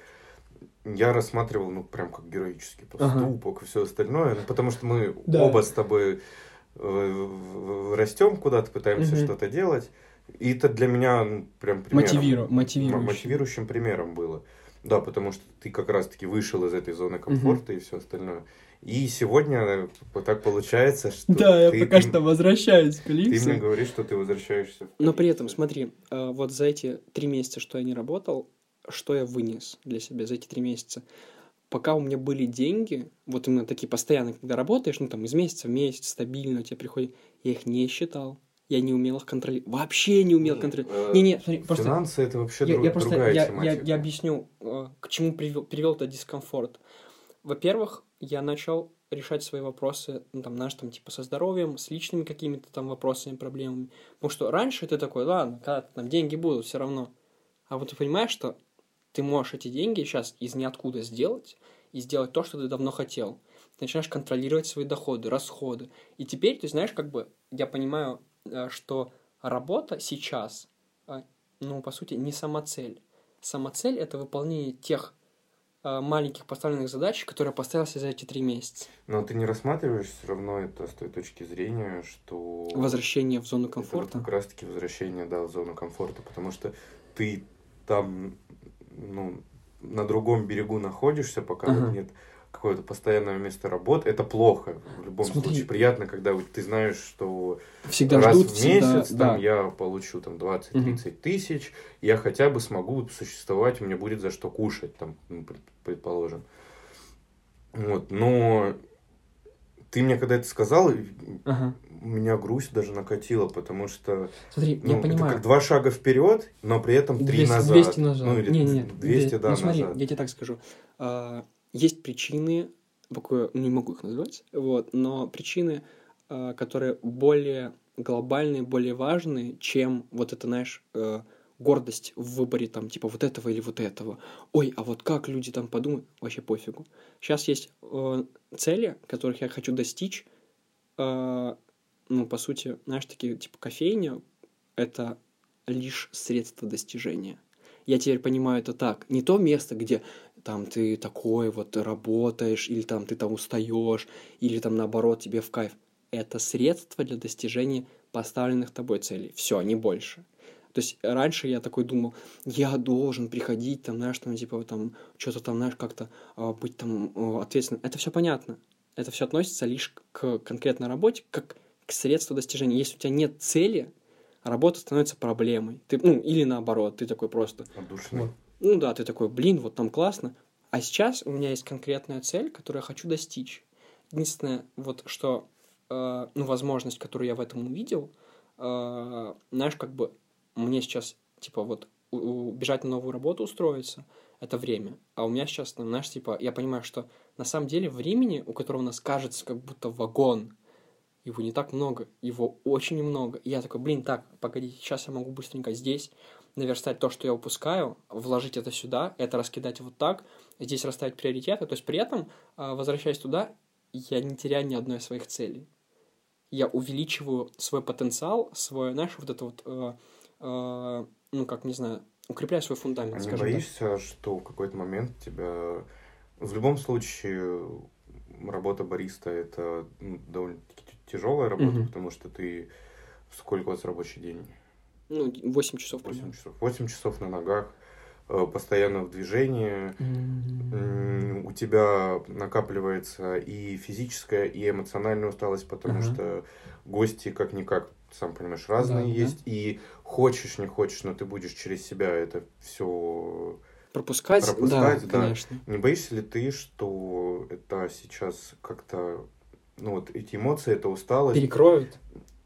я рассматривал, ну, прям как героический поступок ага. и все остальное, ну, потому что мы да. оба с тобой э, растем куда-то, пытаемся угу. что-то делать. И это для меня ну, прям примером, Мотивиру, мотивирующим. мотивирующим примером было. Да, потому что ты как раз-таки вышел из этой зоны комфорта угу. и все остальное. И сегодня так получается, что Да, я пока ты, что возвращаюсь к Липсу. Ты мне говоришь, что ты возвращаешься. Но при этом, смотри, э, вот за эти три месяца, что я не работал, что я вынес для себя за эти три месяца. Пока у меня были деньги, вот именно такие постоянные, когда работаешь, ну там из месяца в месяц стабильно у тебя приходит, я их не считал. Я не умел их контролировать. Вообще не умел контролировать. Не, не, смотри, просто... Финансы это вообще я, друг, я просто, другая я, тематика. Я, я объясню, э, к чему привел, привел этот дискомфорт. Во-первых, я начал решать свои вопросы, ну, там, знаешь, там, типа, со здоровьем, с личными какими-то там вопросами, проблемами. Потому что раньше ты такой, ладно, когда там деньги будут, все равно. А вот ты понимаешь, что ты можешь эти деньги сейчас из ниоткуда сделать и сделать то, что ты давно хотел. Ты начинаешь контролировать свои доходы, расходы. И теперь, ты знаешь, как бы я понимаю, э, что работа сейчас, э, ну, по сути, не самоцель. Самоцель — это выполнение тех маленьких поставленных задач, которые я поставил себе за эти три месяца. Но ты не рассматриваешь все равно это с той точки зрения, что... Возвращение в зону комфорта? Это как раз-таки возвращение, да, в зону комфорта, потому что ты там ну, на другом берегу находишься, пока ага. нет какое-то постоянное место работы, это плохо. В любом Смотри. случае приятно, когда вот ты знаешь, что всегда раз ждут, в месяц всегда, там, да. я получу там 20-30 угу. тысяч, я хотя бы смогу существовать, у меня будет за что кушать, там, ну, предположим. Вот, но ты мне когда это сказал, ага меня грусть даже накатила, потому что смотри, ну, я понимаю. это как два шага вперед, но при этом три 200, назад. 200 назад. Ну, или не, не, 200, да, ну, смотри, назад. я тебе так скажу. Есть причины, пока не могу их назвать, вот, но причины, а, которые более глобальные, более важные, чем вот это, знаешь, а, гордость в выборе там типа вот этого или вот этого. Ой, а вот как люди там подумают, вообще пофигу. Сейчас есть э, цели, которых я хочу достичь, э, ну, по сути, знаешь, такие, типа, кофейня — это лишь средство достижения. Я теперь понимаю это так. Не то место, где там ты такой вот работаешь, или там ты там устаешь, или там наоборот тебе в кайф. Это средство для достижения поставленных тобой целей. Все, не больше. То есть раньше я такой думал, я должен приходить, там, знаешь, там, типа, там, что-то там, знаешь, как-то э, быть там э, ответственным. Это все понятно. Это все относится лишь к конкретной работе, как к средству достижения. Если у тебя нет цели, работа становится проблемой. Ты, ну, или наоборот, ты такой просто... Вот, ну да, ты такой, блин, вот там классно. А сейчас у меня есть конкретная цель, которую я хочу достичь. Единственное, вот что, э, ну, возможность, которую я в этом увидел, э, знаешь, как бы мне сейчас, типа, вот убежать на новую работу устроиться, это время. А у меня сейчас, знаешь, типа, я понимаю, что на самом деле времени, у которого у нас кажется как будто вагон, его не так много, его очень много. И я такой, блин, так, погоди, сейчас я могу быстренько здесь наверстать то, что я упускаю, вложить это сюда, это раскидать вот так, здесь расставить приоритеты. То есть при этом, а, возвращаясь туда, я не теряю ни одной из своих целей. я увеличиваю свой потенциал, свой, знаешь, вот это вот, э, э, ну, как, не знаю, укрепляю свой фундамент, А не скажем так. боишься, что в какой-то момент тебя... В любом случае, работа бариста — это ну, довольно-таки тяжелая работа, Мгм. потому что ты... Сколько у вас рабочий день? Ну, 8 часов. 8 примерно. часов. 8 часов на ногах, э, постоянно в движении. М, У тебя накапливается и физическая, и эмоциональная усталость, потому Ага. что гости, как-никак, сам понимаешь, разные Да, да. есть. И хочешь, не хочешь, но ты будешь через себя это все Пропускать? Пропускать, да, да. конечно. Не боишься ли ты, что это сейчас как-то, ну вот эти эмоции, эта усталость, Перекроют.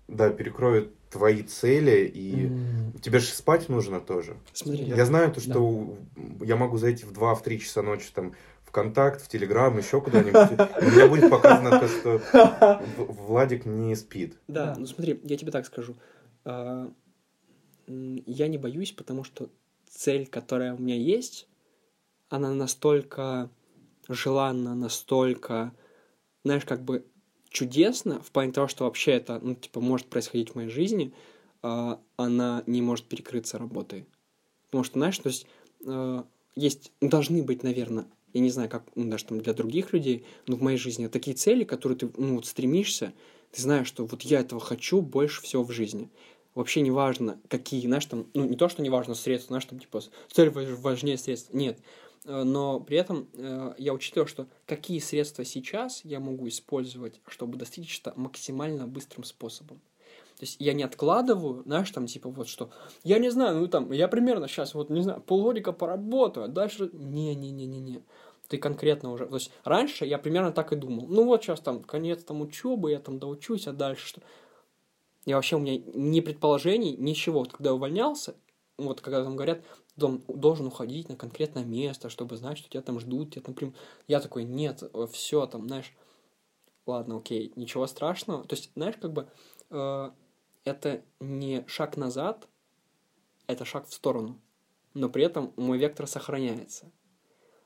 да, перекроют твои цели, и М, тебе же спать нужно тоже. Смотри, Я, знаю то, что у- я могу зайти в 2-3 часа ночи там ВКонтакт, в Телеграм, еще куда-нибудь, у меня будет показано то, что Владик не спит. Да, Да. ну смотри, я тебе так скажу. А, Я не боюсь, потому что цель, которая у меня есть, она настолько желанна, настолько, знаешь, как бы чудесна в плане того, что вообще это, ну, типа, может происходить в моей жизни, а, она не может перекрыться работой. Потому что, знаешь, то есть, э, есть, ну, должны быть, наверное, я не знаю, как, ну, даже там для других людей, но в моей жизни такие цели, которые ты, ну, вот стремишься, ты знаешь, что вот я этого хочу больше всего в жизни. Вообще не важно, какие, знаешь, там, ну, не то, что не важно средства, знаешь, там, типа, цель важ- важнее средств, нет. Э, Но при этом э, я учитываю, что какие средства сейчас я могу использовать, чтобы достичь это максимально быстрым способом. То есть я не откладываю, знаешь, там, типа, вот что, я не знаю, ну, там, я примерно сейчас, вот, не знаю, полгодика поработаю, а дальше, не-не-не-не-не. Ты конкретно уже, то есть раньше я примерно так и думал, ну, вот сейчас там конец там учебы, я там доучусь, а дальше что? Я вообще, у меня ни предположений, ничего. Вот когда увольнялся, вот когда там говорят, дом должен уходить на конкретное место, чтобы знать, что тебя там ждут, тебя там прям... Я такой, нет, все там, знаешь, ладно, окей, ничего страшного. То есть, знаешь, как бы э, это не шаг назад, это шаг в сторону. Но при этом мой вектор сохраняется.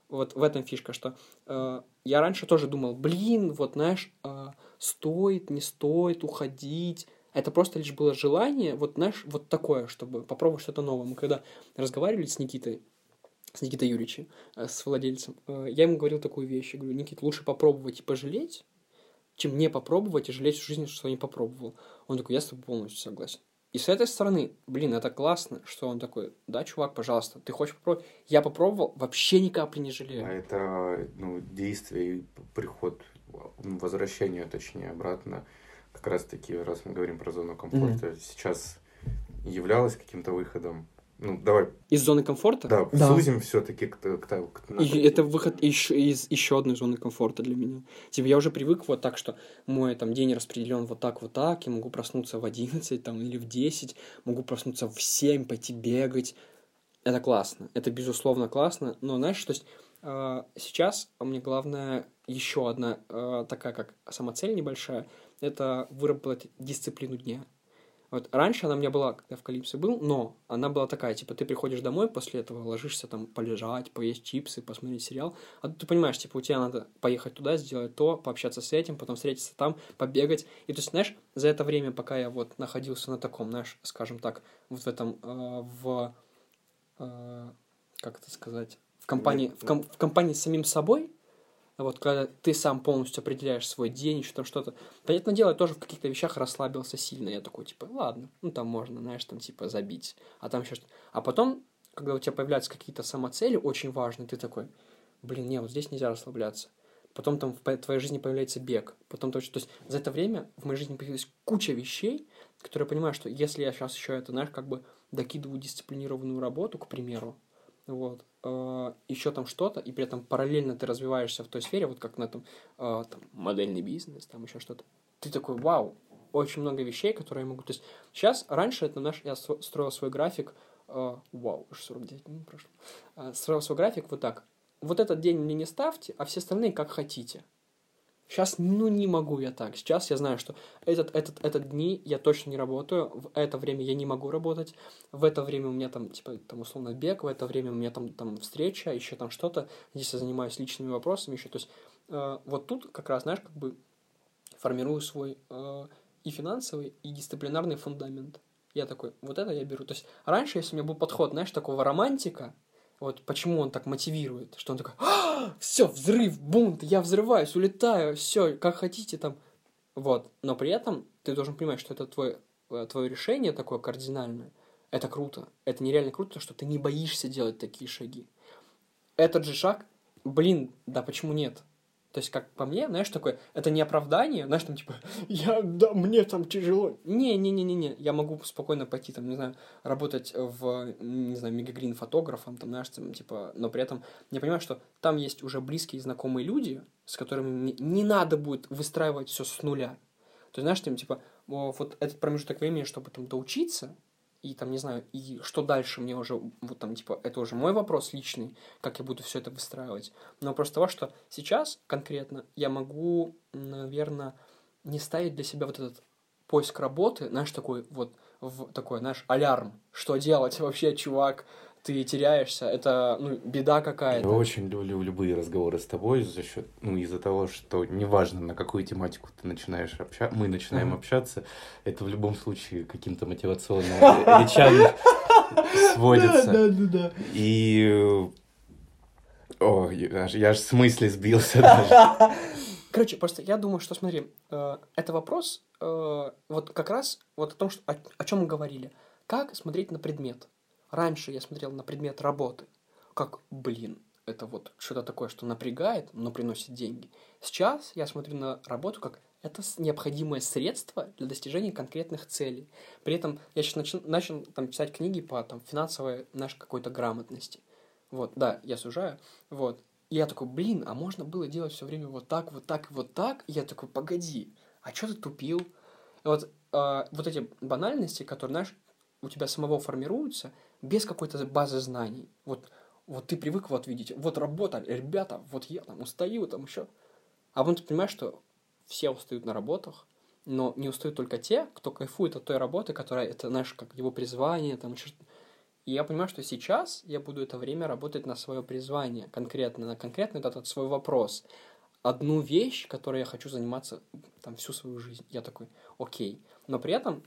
Вот в этом фишка, что э, я раньше тоже думал, блин, вот знаешь, э, стоит, не стоит уходить. Это просто лишь было желание, вот знаешь, вот такое, чтобы попробовать что-то новое. Мы когда разговаривали с Никитой, с Никитой Юрьевичем, э, с владельцем, э, я ему говорил такую вещь. Я говорю, Никит, лучше попробовать и пожалеть, чем не попробовать и жалеть всю жизнь, что не попробовал. Он такой, я с тобой полностью согласен. И с этой стороны, блин, это классно, что он такой, да, чувак, пожалуйста, ты хочешь попробовать? Я попробовал, вообще ни капли не А жалею. это ну, действие и приход, возвращение, точнее, обратно, как раз-таки, раз мы говорим про зону комфорта, сейчас являлось каким-то выходом. Ну, давай, Из зоны комфорта? да, Да. сузим все-таки к, к, к- к- И это выход еще из еще одной зоны комфорта для меня. Типа я уже привык вот так, что мой там день распределен вот так, вот так, я могу проснуться в 11 там, или в 10, могу проснуться в 7, пойти бегать. Это классно, это безусловно классно, но знаешь, то есть э, сейчас мне главное еще одна э, такая как самоцель небольшая, это выработать дисциплину дня. Вот раньше она у меня была, когда в Калипсе был, но она была такая, типа, ты приходишь домой после этого, ложишься там полежать, поесть чипсы, посмотреть сериал, а ты понимаешь, типа, у тебя надо поехать туда, сделать то, пообщаться с этим, потом встретиться там, побегать. И то есть, знаешь, за это время, пока я вот находился на таком, знаешь, скажем так, вот в этом, э, в, э, как это сказать, в компании, в, ком- в компании с самим собой, вот когда ты сам полностью определяешь свой день, что там что-то. Понятное дело, я тоже в каких-то вещах расслабился сильно. Я такой, типа, ладно, ну там можно, знаешь, там типа забить. А там еще что А потом, когда у тебя появляются какие-то самоцели очень важные, ты такой, блин, не, вот здесь нельзя расслабляться. Потом там в твоей жизни появляется бег. Потом то, то есть за это время в моей жизни появилась куча вещей, которые я понимаю, что если я сейчас еще это, знаешь, как бы докидываю дисциплинированную работу, к примеру, вот, еще там что-то, и при этом параллельно ты развиваешься в той сфере, вот как на этом, э, там, модельный бизнес, там еще что-то. Ты такой, вау, очень много вещей, которые я могу... То есть сейчас, раньше это наш, я стро- строил свой график, э, вау, уже 49 дней прошло, Э, строил свой график вот так. Вот этот день мне не ставьте, а все остальные как хотите. Сейчас, ну, не могу я так. Сейчас я знаю, что этот, этот, этот дни я точно не работаю, в это время я не могу работать, в это время у меня там, типа, там, условно, бег, в это время у меня там, там встреча, еще там что-то, здесь я занимаюсь личными вопросами еще, то есть э, вот тут как раз, знаешь, как бы формирую свой э, и финансовый, и дисциплинарный фундамент. Я такой, вот это я беру. То есть раньше, если у меня был подход, знаешь, такого романтика, вот почему он так мотивирует, что он такой, а, все, взрыв, бунт, я взрываюсь, улетаю, все, как хотите там. Вот, но при этом ты должен понимать, что это твое, э, твое решение такое кардинальное. Это круто. Это нереально круто, что ты не боишься делать такие шаги. Этот же шаг, блин, да почему нет? То есть, как по мне, знаешь, такое, это не оправдание, знаешь, там, типа, я, да, мне там тяжело. Не-не-не-не-не, я могу спокойно пойти, там, не знаю, работать в, не знаю, мегагрин фотографом, там, знаешь, там, типа, но при этом я понимаю, что там есть уже близкие знакомые люди, с которыми мне не надо будет выстраивать все с нуля. То есть, знаешь, там, типа, вот этот промежуток времени, чтобы там доучиться, и там, не знаю, и что дальше мне уже, вот там, типа, это уже мой вопрос личный, как я буду все это выстраивать. Но просто того, что сейчас конкретно я могу, наверное, не ставить для себя вот этот поиск работы, знаешь, такой вот, в, такой, знаешь, алярм, что делать вообще, чувак, ты теряешься, это ну, беда какая-то. Я очень люблю любые разговоры с тобой за счет, ну, из-за того, что неважно, на какую тематику ты начинаешь общаться, мы начинаем uh-huh. общаться, это в любом случае каким-то мотивационным речам сводится. Да, да, да. И о, я, я аж с мысли сбился даже. Короче, просто я думаю, что, смотри, э, это вопрос э, вот как раз вот о том, что, о, о чем мы говорили. Как смотреть на предмет? Раньше я смотрел на предмет работы, как, блин, это вот что-то такое, что напрягает, но приносит деньги. Сейчас я смотрю на работу как это необходимое средство для достижения конкретных целей. При этом я сейчас начал, начал там, писать книги по там, финансовой нашей какой-то грамотности. Вот, да, я сужаю. Вот. И я такой, блин, а можно было делать все время вот так, вот так, вот так? И я такой, погоди, а что ты тупил? И вот, э, вот эти банальности, которые, знаешь, у тебя самого формируются, без какой-то базы знаний. Вот, вот ты привык вот видеть, вот работа, ребята, вот я там устаю, там еще. А потом ты понимаешь, что все устают на работах, но не устают только те, кто кайфует от той работы, которая, это, знаешь, как его призвание, там еще и я понимаю, что сейчас я буду это время работать на свое призвание, конкретно, на конкретный этот свой вопрос. Одну вещь, которой я хочу заниматься там всю свою жизнь. Я такой, окей. Но при этом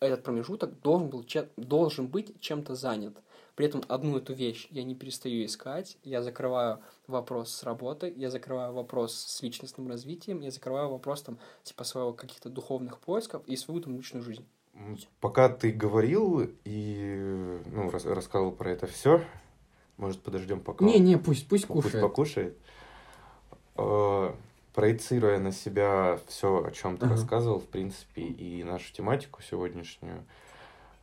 этот промежуток должен, был, должен быть чем-то занят. При этом одну эту вещь я не перестаю искать, я закрываю вопрос с работой, я закрываю вопрос с личностным развитием, я закрываю вопрос там, типа, своего каких-то духовных поисков и свою там личную жизнь. Пока ты говорил и ну, рас рассказывал про это все, может, подождем пока. Не, не, пусть, пусть кушает. Пусть покушает. Проецируя на себя все, о чем ты uh-huh. рассказывал, в принципе, и нашу тематику сегодняшнюю,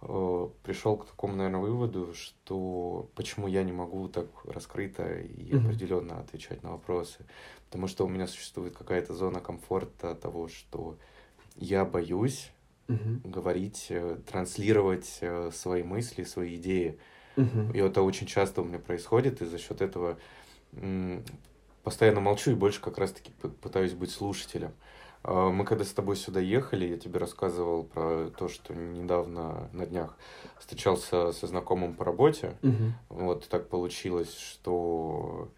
э, пришел к такому, наверное, выводу, что почему я не могу так раскрыто и uh-huh. определенно отвечать на вопросы. Потому что у меня существует какая-то зона комфорта того, что я боюсь uh-huh. говорить, э, транслировать э, свои мысли, свои идеи. Uh-huh. И это очень часто у меня происходит, и за счет этого постоянно молчу и больше как раз-таки пытаюсь быть слушателем. А, мы когда с тобой сюда ехали, я тебе рассказывал про то, что недавно на днях встречался со знакомым по работе. Угу. Вот так получилось, что...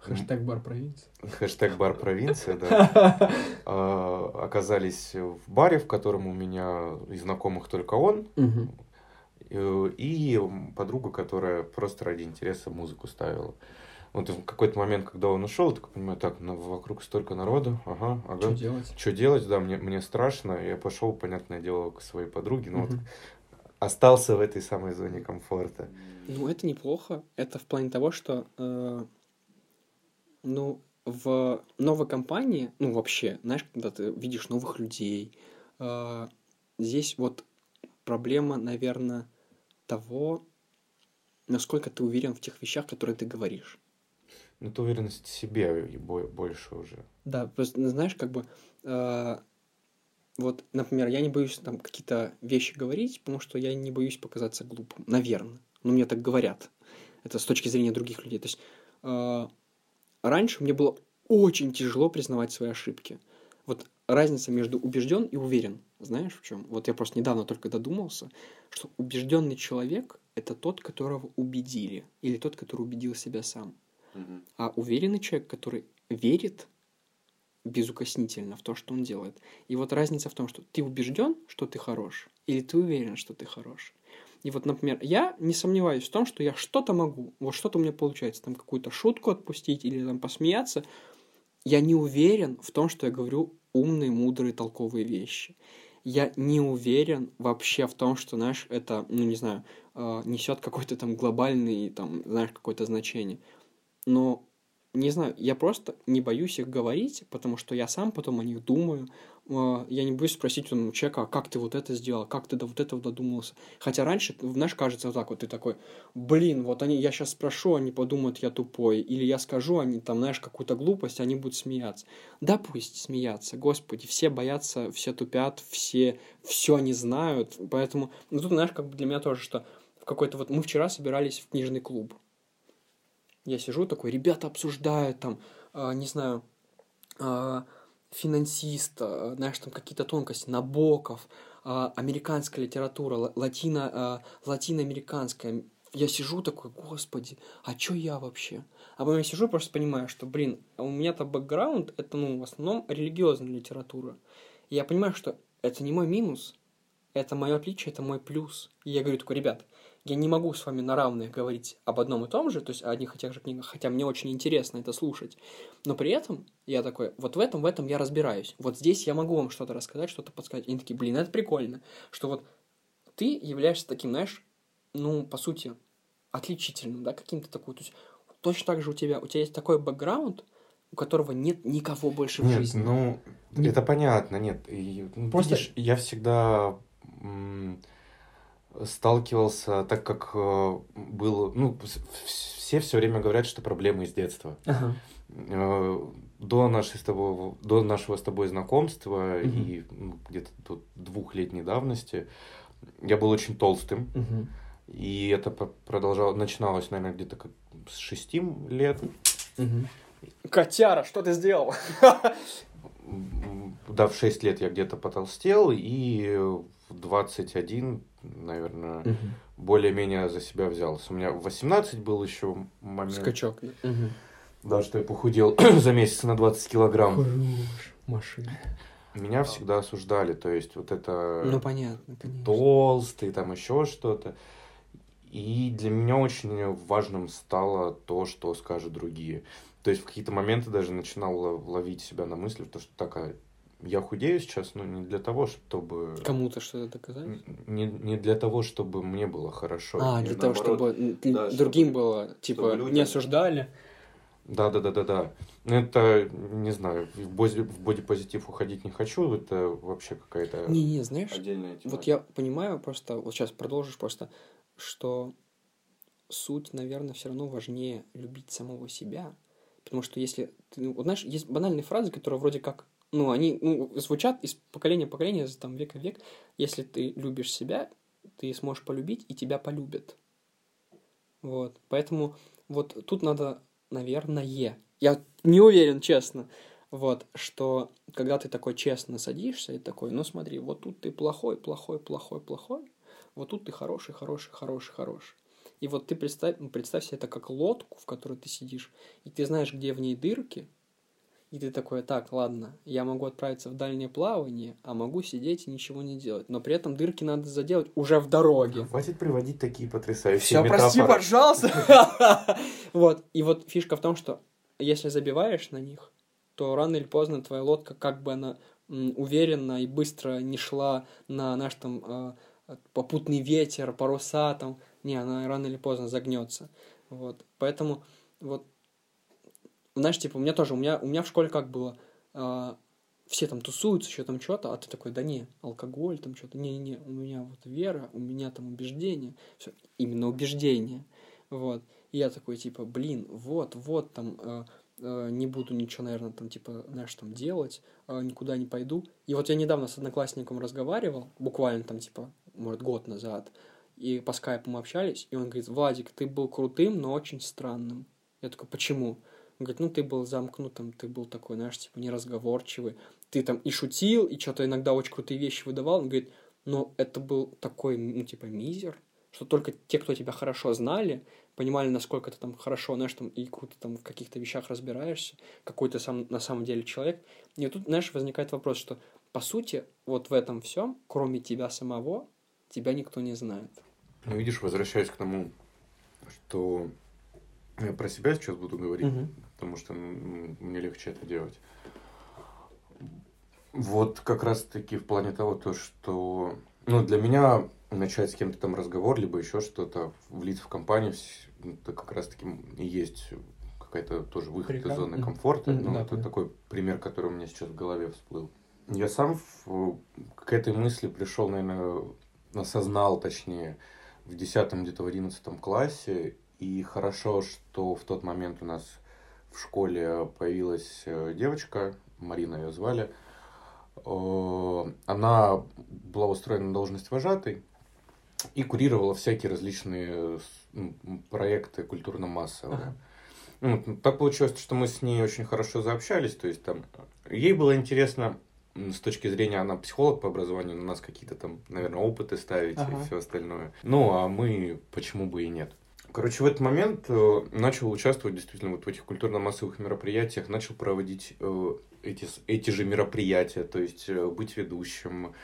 Хэштег бар провинция. Хэштег бар провинция, да. А, оказались в баре, в котором у меня из знакомых только он. И подруга, которая просто ради интереса музыку ставила. Вот в какой-то момент, когда он ушел, я такой понимаю, так, ну, вокруг столько народу, ага, ага. Что делать? Что делать, да, мне, мне страшно. Я пошел, понятное дело, к своей подруге, но угу. вот остался в этой самой зоне комфорта. Ну, это неплохо. Это в плане того, что, э, ну, в новой компании, ну, вообще, знаешь, когда ты видишь новых людей, э, здесь вот проблема, наверное, того, насколько ты уверен в тех вещах, которые ты говоришь. Ну, это уверенность в себе больше уже. Да, просто, ну, знаешь, как бы, э, вот, например, я не боюсь там какие-то вещи говорить, потому что я не боюсь показаться глупым, наверное. Ну, мне так говорят. Это с точки зрения других людей. То есть, э, раньше мне было очень тяжело признавать свои ошибки. Вот разница между убежден и уверен, знаешь в чем? Вот я просто недавно только додумался, что убежденный человек это тот, которого убедили, или тот, который убедил себя сам. А уверенный человек, который верит безукоснительно в то, что он делает. И вот разница в том, что ты убежден, что ты хорош, или ты уверен, что ты хорош. И вот, например, я не сомневаюсь в том, что я что-то могу, вот что-то у меня получается, там какую-то шутку отпустить или там посмеяться. Я не уверен в том, что я говорю умные, мудрые, толковые вещи. Я не уверен вообще в том, что, знаешь, это, ну, не знаю, э, несет какой-то там глобальный, там, знаешь, какое-то значение. Но не знаю, я просто не боюсь их говорить, потому что я сам потом о них думаю. А, я не боюсь спросить у человека, а как ты вот это сделал, как ты до вот этого додумался. Хотя раньше, знаешь, кажется вот так вот, ты такой, блин, вот они, я сейчас спрошу, они подумают, я тупой. Или я скажу, они там, знаешь, какую-то глупость, они будут смеяться. Да пусть смеяться, господи, все боятся, все тупят, все все не знают. Поэтому, ну тут, знаешь, как бы для меня тоже, что в какой-то вот, мы вчера собирались в книжный клуб. Я сижу такой, ребята обсуждают там, э, не знаю, э, финансиста, э, знаешь, там какие-то тонкости, Набоков, э, американская литература, латино, э, латиноамериканская. Я сижу такой, господи, а чё я вообще? А потом я сижу просто понимаю, что, блин, у меня-то бэкграунд, это, ну, в основном религиозная литература. И я понимаю, что это не мой минус, это мое отличие, это мой плюс. И я говорю такой, ребят, я не могу с вами на равных говорить об одном и том же, то есть о одних и тех же книгах, хотя мне очень интересно это слушать. Но при этом я такой, вот в этом, в этом я разбираюсь. Вот здесь я могу вам что-то рассказать, что-то подсказать. И они такие, блин, это прикольно, что вот ты являешься таким, знаешь, ну, по сути, отличительным, да, каким-то такой. То есть точно так же у тебя, у тебя есть такой бэкграунд, у которого нет никого больше нет, в жизни. Ну, нет. это понятно, нет. И, ну, Просто... Видишь, я всегда сталкивался, так как э, был, ну, все все время говорят, что проблемы из детства. Ага. Э, до, нашей с тобой, до нашего с тобой знакомства угу. и ну, где-то до двухлетней давности я был очень толстым. Угу. И это продолжалось, начиналось, наверное, где-то как с шести лет. Угу. Котяра, что ты сделал? Да, в 6 лет я где-то потолстел, и в 21 наверное, угу. более-менее за себя взялся. У меня в 18 был еще момент. Скачок, да. Угу. Да, что я похудел за месяц на 20 килограмм. Хорош, машина. Меня всегда осуждали, то есть вот это... Ну, понятно, конечно. Толстый, там еще что-то. И для меня очень важным стало то, что скажут другие. То есть в какие-то моменты даже начинал ловить себя на мысли, то, что такая я худею сейчас, но не для того, чтобы... Кому-то что-то доказать? Не, не для того, чтобы мне было хорошо. А, для того, чтобы да, другим чтобы, было, типа, людям... не осуждали. Да, да, да, да, да. Это, не знаю, в, боди, в бодипозитив уходить не хочу, это вообще какая-то... Не, не, знаешь, отдельная тема. вот я понимаю просто, вот сейчас продолжишь просто, что суть, наверное, все равно важнее любить самого себя, потому что если ты, вот знаешь, есть банальные фразы, которые вроде как ну, они ну, звучат из поколения в поколение, там, века в век. Если ты любишь себя, ты сможешь полюбить, и тебя полюбят. Вот. Поэтому вот тут надо, наверное, я не уверен, честно, вот, что когда ты такой честно садишься и такой, ну смотри, вот тут ты плохой, плохой, плохой, плохой, вот тут ты хороший, хороший, хороший, хороший. И вот ты представь, ну, представь себе это как лодку, в которой ты сидишь, и ты знаешь, где в ней дырки, и ты такой, так, ладно, я могу отправиться в дальнее плавание, а могу сидеть и ничего не делать. Но при этом дырки надо заделать уже в дороге. Хватит приводить такие потрясающие Все, прости, пожалуйста. Вот. И вот фишка в том, что если забиваешь на них, то рано или поздно твоя лодка, как бы она уверенно и быстро не шла на наш там э, попутный ветер, паруса там, не, она рано или поздно загнется. Вот. Поэтому вот знаешь, типа, у меня тоже, у меня, у меня в школе как было, э, все там тусуются, еще там что-то, а ты такой, да не, алкоголь, там что-то, не-не-не, у меня вот вера, у меня там убеждение, все, именно убеждение, вот. И я такой, типа, блин, вот, вот, там, э, э, не буду ничего, наверное, там, типа, знаешь, там делать, э, никуда не пойду. И вот я недавно с одноклассником разговаривал, буквально там, типа, может, год назад, и по скайпу мы общались, и он говорит, Владик, ты был крутым, но очень странным. Я такой, почему? Он говорит, ну ты был замкнутым, ты был такой, знаешь, типа неразговорчивый. Ты там и шутил, и что-то иногда очень крутые вещи выдавал. Он говорит, но это был такой, ну типа мизер, что только те, кто тебя хорошо знали, понимали, насколько ты там хорошо, знаешь, там, и круто там в каких-то вещах разбираешься, какой ты сам на самом деле человек. И тут, знаешь, возникает вопрос, что, по сути, вот в этом всем, кроме тебя самого, тебя никто не знает. Ну, видишь, возвращаясь к тому, что я про себя сейчас буду говорить, угу. Потому что ну, мне легче это делать. Вот как раз-таки в плане того, то, что ну, для меня начать с кем-то там разговор, либо еще что-то, влиться в компанию, это как раз-таки и есть какая-то тоже выход Прикол. из зоны комфорта. Mm-hmm. Ну, да, это да. такой пример, который у меня сейчас в голове всплыл. Я сам в, к этой мысли пришел, наверное, осознал, точнее, в 10 где-то в 11 классе. И хорошо, что в тот момент у нас в школе появилась э, девочка, Марина ее звали. Э, она была устроена на должность вожатой и курировала всякие различные проекты культурно-массовые. Ага. Ну, так получилось, что мы с ней очень хорошо заобщались, то есть там ей было интересно с точки зрения, она психолог по образованию, на нас какие-то там, наверное, опыты ставить ага. и все остальное. Ну, а мы почему бы и нет. Короче, в этот момент э, начал участвовать действительно вот в этих культурно-массовых мероприятиях, начал проводить э, эти, эти же мероприятия, то есть э, быть ведущим,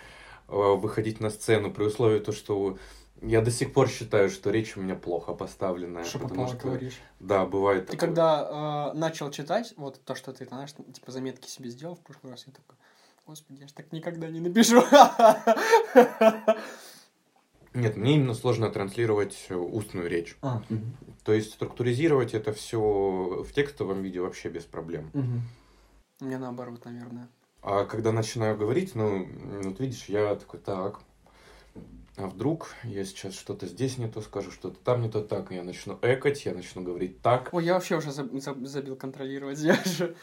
э, выходить на сцену при условии то, что я до сих пор считаю, что речь у меня плохо поставленная. Что потому что говоришь. Да, бывает. Ты такое. когда э, начал читать, вот то, что ты, знаешь, типа заметки себе сделал в прошлый раз, я такой, господи, я ж так никогда не напишу. Нет, мне именно сложно транслировать устную речь. А, угу. То есть структуризировать это все в текстовом виде вообще без проблем. Угу. Меня наоборот, наверное. А когда начинаю говорить, ну, вот видишь, я такой, так, а вдруг я сейчас что-то здесь не то скажу, что-то там не то так, и я начну экать, я начну говорить так. Ой, я вообще уже забил контролировать, я же...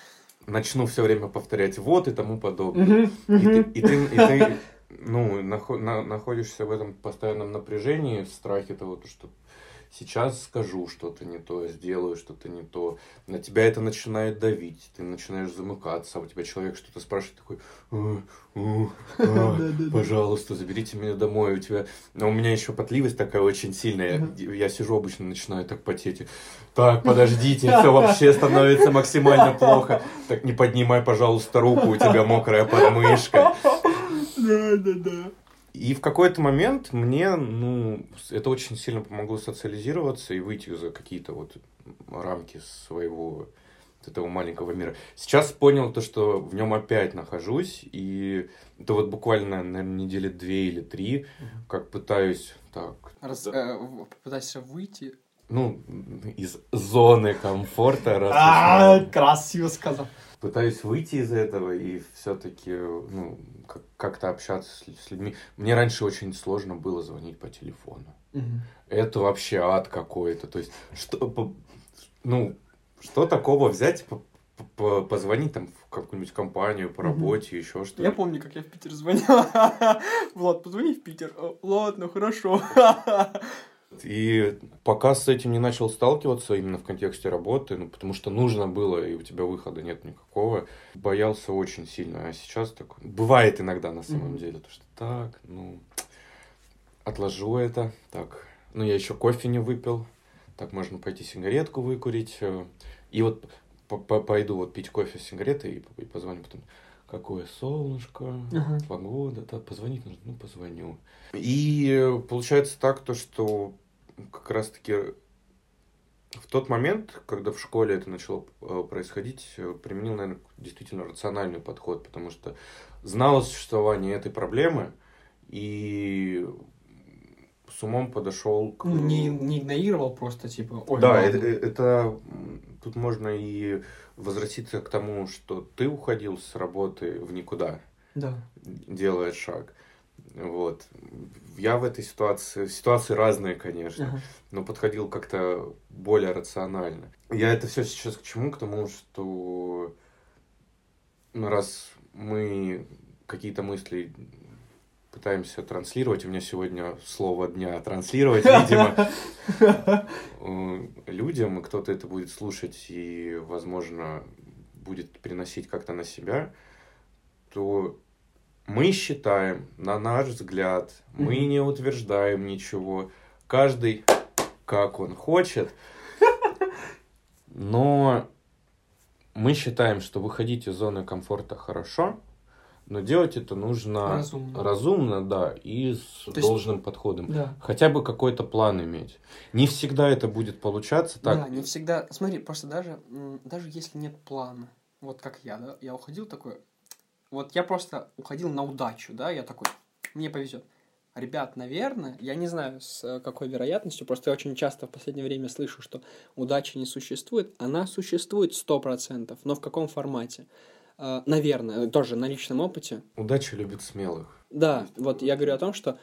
Начну все время повторять вот и тому подобное. И ты, и ты, и ты ну, находишься в этом постоянном напряжении, в страхе того, что сейчас скажу что-то не то, сделаю что-то не то, на тебя это начинает давить, ты начинаешь замыкаться, а у тебя человек что-то спрашивает, такой, «Э, э, пожалуйста, заберите меня домой, у тебя, но у меня еще потливость такая очень сильная, я сижу обычно, начинаю так потеть, так, подождите, все вообще становится максимально плохо, так не поднимай, пожалуйста, руку, у тебя мокрая подмышка. Да, да, да. И в какой-то момент мне, ну, это очень сильно помогло социализироваться и выйти за какие-то вот рамки своего этого маленького мира. Сейчас понял то, что в нем опять нахожусь, и это вот буквально, наверное, недели две или три, как пытаюсь так... Раз, э, пытаешься выйти ну, из зоны комфорта. А, красиво сказал. Пытаюсь выйти из этого и все-таки, ну, как-то общаться с людьми. Мне раньше очень сложно было звонить по телефону. Угу. Это вообще ад какой-то. То есть, что, ну, что такого взять, позвонить там в какую-нибудь компанию по работе, угу. еще что-то. Я помню, как я в Питер звонил. Влад, позвони в Питер. Ладно, хорошо. И пока с этим не начал сталкиваться именно в контексте работы, ну, потому что нужно было, и у тебя выхода нет никакого, боялся очень сильно. А сейчас так бывает иногда на самом mm-hmm. деле, то что так, ну, отложу это, так, ну, я еще кофе не выпил, так можно пойти сигаретку выкурить, э, и вот пойду вот пить кофе с сигаретой и позвоню потом какое солнышко, ага. погода, да, позвонить нужно, ну, позвоню. И получается так, то, что как раз-таки в тот момент, когда в школе это начало э, происходить, э, применил, наверное, действительно рациональный подход, потому что знал о существовании этой проблемы и с умом подошел к... Ну, не, не игнорировал просто, типа... Ой, да, это, это тут можно и возвратиться к тому, что ты уходил с работы в никуда, да. делая шаг. Вот. Я в этой ситуации, ситуации разные, конечно, uh-huh. но подходил как-то более рационально. Я это все сейчас к чему? К тому, что ну, раз мы какие-то мысли пытаемся транслировать. У меня сегодня слово дня транслировать, видимо, э, людям, и кто-то это будет слушать и, возможно, будет приносить как-то на себя, то мы считаем, на наш взгляд, мы не утверждаем ничего. Каждый как он хочет. Но мы считаем, что выходить из зоны комфорта хорошо, но делать это нужно Разумно. разумно, да, и с есть- должным подходом. Да. Хотя бы какой-то план иметь. Не всегда это будет получаться так. Да, не всегда. Смотри, просто даже, даже если нет плана, вот как я, да, я уходил такой, вот я просто уходил на удачу, да, я такой, мне повезет. Ребят, наверное, я не знаю с э, какой вероятностью, просто я очень часто в последнее время слышу, что удачи не существует. Она существует 100%, но в каком формате? Э, Наверное, тоже на личном опыте. Удача любит смелых. Да, вот я говорю о том, что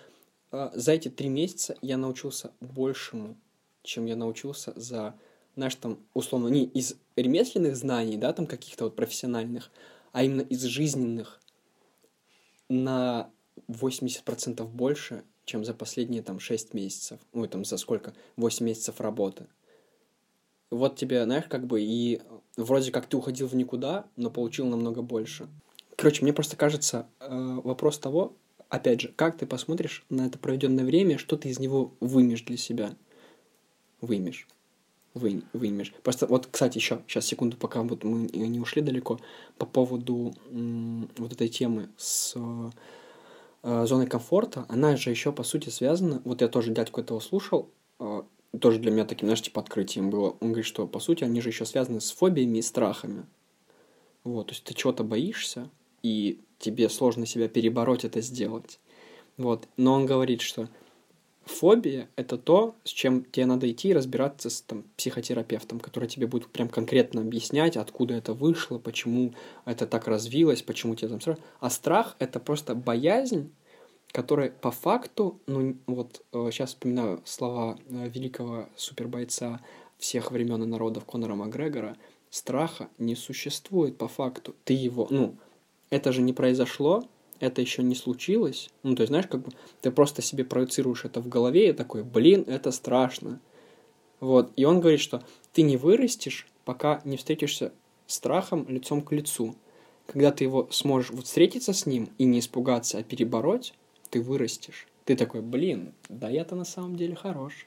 э, за эти три месяца я научился большему, чем я научился за, знаешь, там, условно, не из ремесленных знаний, да, там, каких-то вот профессиональных, а именно из жизненных на 80% больше, чем за последние, там, 6 месяцев. Ну, там, за сколько? 8 месяцев работы. Вот тебе, знаешь, как бы и вроде как ты уходил в никуда, но получил намного больше. Короче, мне просто кажется, э, вопрос того, опять же, как ты посмотришь на это проведенное время, что ты из него вымешь для себя. Вымешь. Вы, вымешь. Просто вот, кстати, еще, сейчас, секунду, пока вот мы не ушли далеко, по поводу м, вот этой темы с э, зоной комфорта, она же еще, по сути, связана, вот я тоже дядьку этого слушал, э, тоже для меня таким, знаешь, типа открытием было. Он говорит, что, по сути, они же еще связаны с фобиями и страхами. Вот, то есть ты чего-то боишься, и тебе сложно себя перебороть это сделать. Вот. Но он говорит, что фобия — это то, с чем тебе надо идти и разбираться с там, психотерапевтом, который тебе будет прям конкретно объяснять, откуда это вышло, почему это так развилось, почему тебе там страх. А страх — это просто боязнь, которая по факту, ну вот сейчас вспоминаю слова э, великого супербойца всех времен и народов Конора Макгрегора, страха не существует по факту. Ты его, ну, это же не произошло, это еще не случилось. Ну, то есть, знаешь, как бы ты просто себе проецируешь это в голове и такой, блин, это страшно. Вот. И он говорит, что ты не вырастешь, пока не встретишься страхом лицом к лицу. Когда ты его сможешь вот встретиться с ним и не испугаться, а перебороть, ты вырастешь. Ты такой, блин, да я-то на самом деле хорош.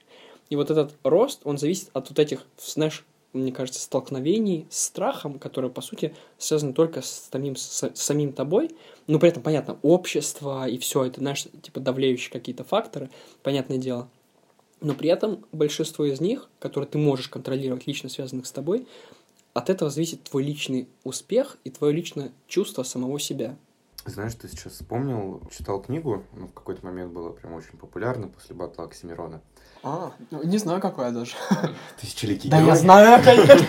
И вот этот рост, он зависит от вот этих, знаешь, мне кажется, столкновений с страхом, которые, по сути, связаны только с самим, с самим тобой. Ну, при этом, понятно, общество и все это, знаешь, типа давлеющие какие-то факторы, понятное дело. Но при этом большинство из них, которые ты можешь контролировать, лично связанных с тобой, от этого зависит твой личный успех и твое личное чувство самого себя. Знаешь, ты сейчас вспомнил, читал книгу, ну, в какой-то момент была прям очень популярна после батла Оксимирона. А, ну, не знаю, какая даже. Тысячеликий Да я знаю, конечно.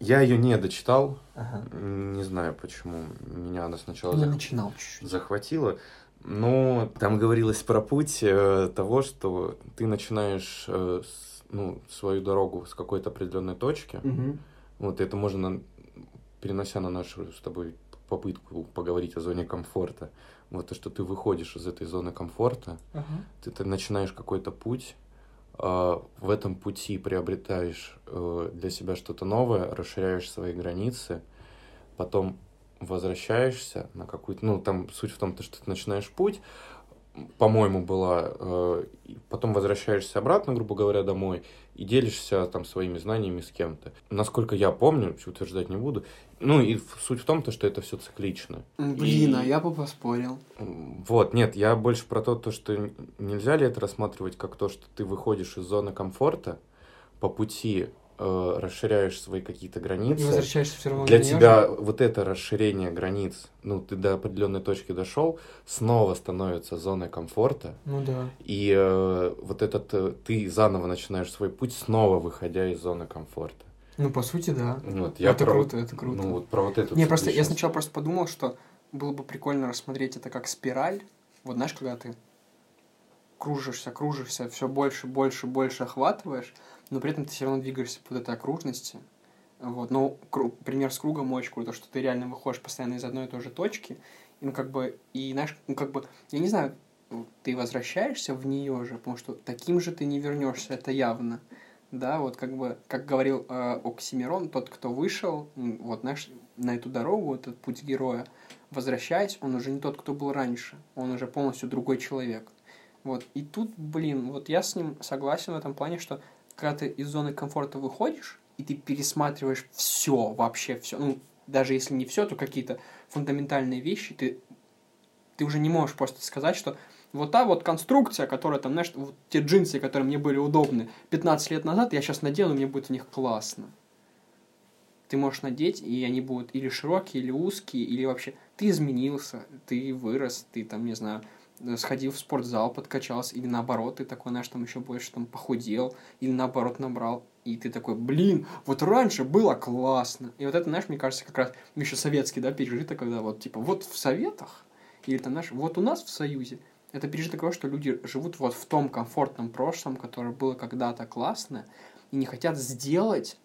Я ее не дочитал. Ага. Не знаю, почему меня она сначала Я зах- начинал чуть-чуть. захватила. Но там говорилось про путь э, того, что ты начинаешь э, с- ну, свою дорогу с какой-то определенной точки. Мгм. Вот это можно, перенося на нашу с тобой попытку поговорить о зоне комфорта. Вот то, что ты выходишь из этой зоны комфорта, Ага. ты, ты начинаешь какой-то путь, а, в этом пути приобретаешь э, для себя что-то новое, расширяешь свои границы, потом возвращаешься на какую-то... Ну, там суть в том, то, что ты начинаешь путь, по-моему, была... э, потом возвращаешься обратно, грубо говоря, домой, и делишься там своими знаниями с кем-то. Насколько я помню, утверждать не буду. Ну, и суть в том, то, что это все циклично. Блин, а И- я бы поспорил. Вот, нет, я больше про то, то, что нельзя ли это рассматривать как то, что ты выходишь из зоны комфорта, по пути э, расширяешь свои какие-то И границы. возвращаешься все равно Для неё тебя же. вот это расширение границ, ну, ты до определенной точки дошел, снова становится зоной комфорта, Ну да. и э, вот этот э, ты заново начинаешь свой путь, снова выходя из зоны комфорта. Ну, по сути, да. Вот, я это про круто, это круто. Ну, вот про вот эту Не, просто я цикличность. сначала просто подумал, что было бы прикольно рассмотреть это как спираль. Вот знаешь, когда ты кружишься, кружишься, все больше, больше, больше охватываешь, но при этом ты все равно двигаешься по вот этой окружности. Вот. Но кру- пример с кругом очень круто, что ты реально выходишь постоянно из одной и той же точки, и, ну, как бы, и, знаешь, ну, как бы, я не знаю, ты возвращаешься в нее же, потому что таким же ты не вернешься, это явно. Да, вот как бы, как говорил э, Оксимирон, тот, кто вышел, вот, знаешь, на эту дорогу, вот этот путь героя, возвращаясь, он уже не тот, кто был раньше, он уже полностью другой человек. Вот. И тут, блин, вот я с ним согласен в этом плане, что когда ты из зоны комфорта выходишь, и ты пересматриваешь все, вообще все, ну, даже если не все, то какие-то фундаментальные вещи, ты, ты уже не можешь просто сказать, что вот та вот конструкция, которая там, знаешь, вот те джинсы, которые мне были удобны 15 лет назад, я сейчас надену, мне будет в них классно. Ты можешь надеть, и они будут или широкие, или узкие, или вообще... Ты изменился, ты вырос, ты там, не знаю, сходил в спортзал, подкачался, или наоборот, ты такой, знаешь, там еще больше там похудел, или наоборот набрал, и ты такой, блин, вот раньше было классно. И вот это, знаешь, мне кажется, как раз еще советский, да, пережиток, когда вот, типа, вот в Советах, или там, знаешь, вот у нас в Союзе, это пережиток того, что люди живут вот в том комфортном прошлом, которое было когда-то классно, и не хотят сделать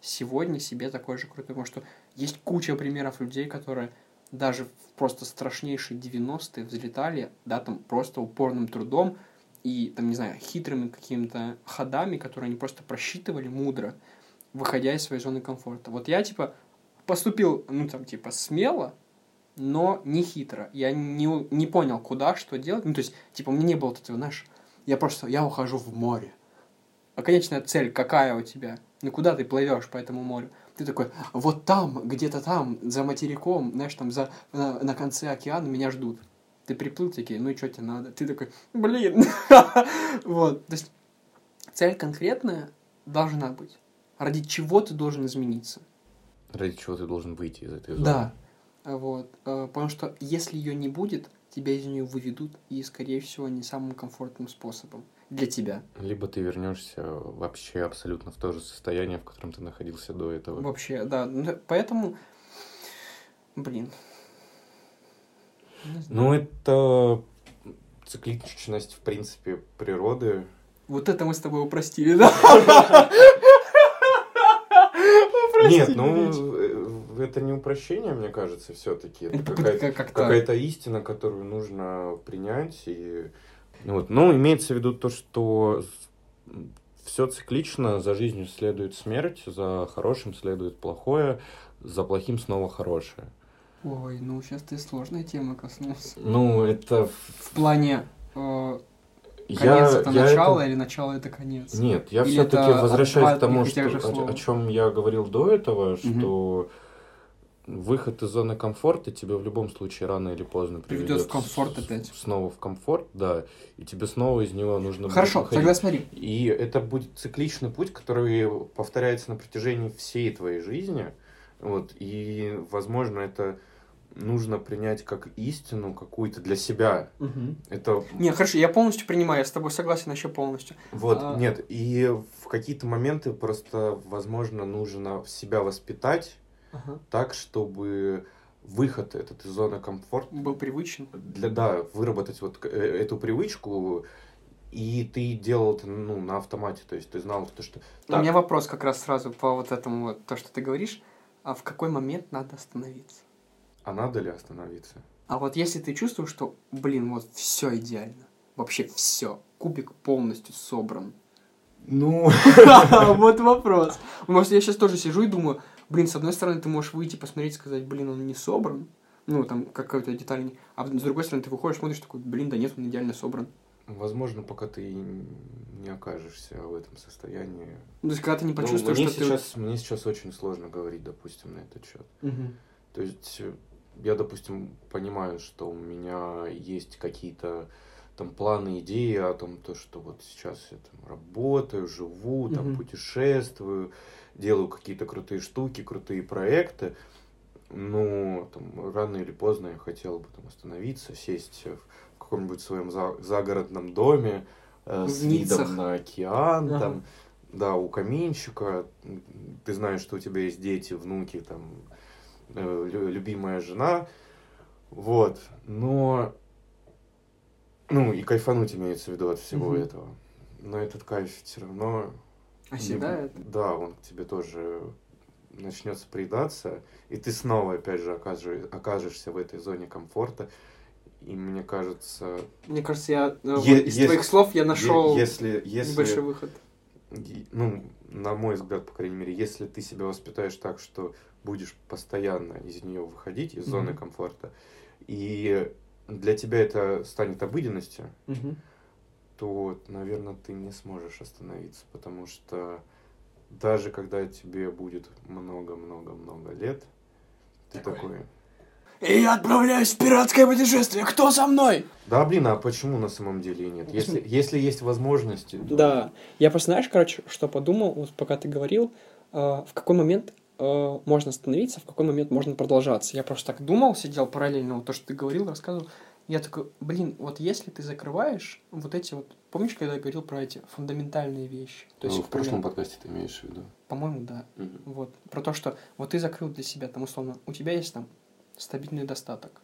сегодня себе такой же крутой. Потому что есть куча примеров людей, которые даже в просто страшнейшие 90-е взлетали, да, там просто упорным трудом и, там, не знаю, хитрыми какими-то ходами, которые они просто просчитывали мудро, выходя из своей зоны комфорта. Вот я, типа, поступил, ну, там, типа, смело, но не хитро. Я не, не понял, куда, что делать. Ну, то есть, типа, у меня не было вот этого, знаешь, я просто, я ухожу в море. А конечная цель какая у тебя? Ну, куда ты плывешь по этому морю? Ты такой, вот там, где-то там, за материком, знаешь, там, за, на, на конце океана меня ждут. Ты приплыл такие, ну и что тебе надо? Ты такой, блин. Вот, то есть, цель конкретная должна быть. Ради чего ты должен измениться? Ради чего ты должен выйти из этой зоны? Да, вот. Э, потому что если ее не будет, тебя из нее выведут и, скорее всего, не самым комфортным способом для тебя. Либо ты вернешься вообще абсолютно в то же состояние, в котором ты находился до этого. Вообще, да. Ну, поэтому, блин. Ну, это цикличность, в принципе, природы. Вот это мы с тобой упростили, да? Нет, ну, это не упрощение, мне кажется, все-таки. Это какая-то какая истина, которую нужно принять и вот. Но имеется в виду то, что все циклично, за жизнью следует смерть, за хорошим следует плохое, за плохим снова хорошее. Ой, ну сейчас ты сложной темы коснулся. Ну, это... В плане... Э, конец я, это я начало это... или начало это конец? Нет, я все-таки возвращаюсь к тому, что, о, о чем я говорил до этого, что угу выход из зоны комфорта тебе в любом случае рано или поздно приведет, приведет в комфорт опять. Снова в комфорт, да, и тебе снова из него нужно Хорошо, будет тогда смотри. И это будет цикличный путь, который повторяется на протяжении всей твоей жизни, вот, и, возможно, это нужно принять как истину какую-то для себя. Угу. Это... Не, хорошо, я полностью принимаю, я с тобой согласен еще полностью. Вот, а... нет, и в какие-то моменты просто, возможно, нужно себя воспитать, ага. так, чтобы выход этот из зоны комфорта был привычен. Для, да, выработать вот э, эту привычку, и ты делал это ну, на автомате, то есть ты знал, то, что... Так. У меня вопрос как раз сразу по вот этому, вот, то, что ты говоришь. А в какой момент надо остановиться? А надо ли остановиться? А вот если ты чувствуешь, что, блин, вот все идеально, вообще все, кубик полностью собран. Ну... Вот вопрос. Может, я сейчас тоже сижу и думаю, блин, с одной стороны, ты можешь выйти, посмотреть, сказать, блин, он не собран, ну, там, какая-то деталь, а с другой стороны, ты выходишь, смотришь, такой, блин, да нет, он идеально собран. Возможно, пока ты не окажешься в этом состоянии. Ну, то есть, когда ты не ну, почувствуешь, ну, мне что сейчас, ты... Мне сейчас очень сложно говорить, допустим, на этот счет. Угу. То есть, я, допустим, понимаю, что у меня есть какие-то там планы, идеи о том, то, что вот сейчас я там работаю, живу, там угу. путешествую, делаю какие-то крутые штуки, крутые проекты, но там, рано или поздно я хотел бы там остановиться, сесть в каком-нибудь своем за загородном доме э, с видом на океан, ага. там, да, у каминчика, ты знаешь, что у тебя есть дети, внуки, там, э, любимая жена, вот, но, ну, и кайфануть имеется в виду от всего угу. этого, но этот кайф все равно Оседает? Да, он к тебе тоже начнется приедаться, и ты снова, опять же, окажешь, окажешься в этой зоне комфорта. И мне кажется... Мне кажется, я э, е- из если, твоих слов я нашел если, если, небольшой выход. Ну, на мой взгляд, по крайней мере, если ты себя воспитаешь так, что будешь постоянно из нее выходить, из mm-hmm. зоны комфорта, и для тебя это станет обыденностью, mm-hmm. То, наверное, ты не сможешь остановиться, потому что даже когда тебе будет много-много-много лет, ты такой... такой и я отправляюсь в пиратское путешествие. Кто со мной? Да, блин, а почему на самом деле нет? Если, если есть возможности. То... Да. Я просто, знаешь, короче, что подумал, вот пока ты говорил, э, в какой момент э, можно остановиться, в какой момент можно продолжаться. Я просто так думал, сидел параллельно, вот то, что ты говорил, рассказывал. Я такой, блин, вот если ты закрываешь вот эти вот... Помнишь, когда я говорил про эти фундаментальные вещи? То есть, ну, в прошлом подкасте ты имеешь в виду? По-моему, да. Угу. Вот. Про то, что вот ты закрыл для себя, там, условно, у тебя есть там стабильный достаток.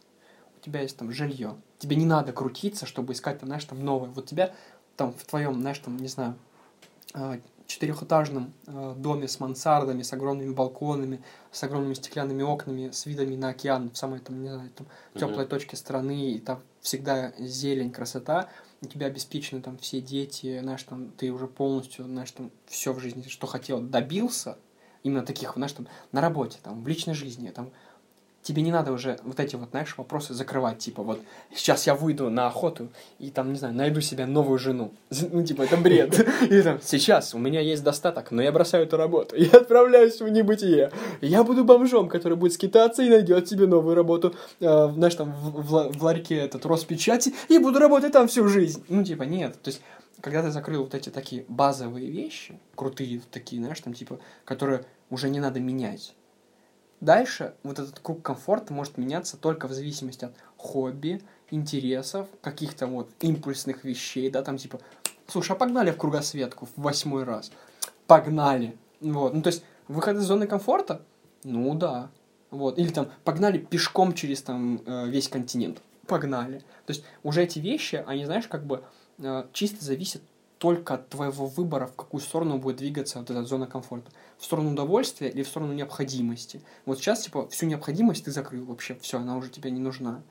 У тебя есть там жилье. Тебе не надо крутиться, чтобы искать там, знаешь, там новое. Вот тебя там в твоем, знаешь, там, не знаю, а, четырехэтажном э, доме с мансардами, с огромными балконами, с огромными стеклянными окнами, с видами на океан, в самой там, не знаю, там, теплой mm-hmm. точке страны, и там всегда зелень, красота, у тебя обеспечены там все дети, знаешь, там, ты уже полностью, знаешь, там, все в жизни, что хотел, добился, именно таких, знаешь, там, на работе, там, в личной жизни, там, тебе не надо уже вот эти вот, знаешь, вопросы закрывать, типа, вот, сейчас я выйду на охоту и там, не знаю, найду себе новую жену. Ну, типа, это бред. И там, сейчас у меня есть достаток, но я бросаю эту работу, я отправляюсь в небытие. Я буду бомжом, который будет скитаться и найдет себе новую работу, э, знаешь, там, в, ларьке этот Роспечати, и буду работать там всю жизнь. Ну, типа, нет. То есть, когда ты закрыл вот эти такие базовые вещи, крутые такие, знаешь, там, типа, которые уже не надо менять, Дальше вот этот круг комфорта может меняться только в зависимости от хобби, интересов, каких-то вот импульсных вещей, да, там типа, слушай, а погнали в кругосветку в восьмой раз? Погнали. Вот, ну то есть выход из зоны комфорта? Ну да. Вот, или там погнали пешком через там э, весь континент. Погнали. То есть уже эти вещи, они, знаешь, как бы э, чисто зависят только от твоего выбора, в какую сторону будет двигаться вот эта зона комфорта. В сторону удовольствия или в сторону необходимости. Вот сейчас, типа, всю необходимость ты закрыл вообще, все, она уже тебе не нужна.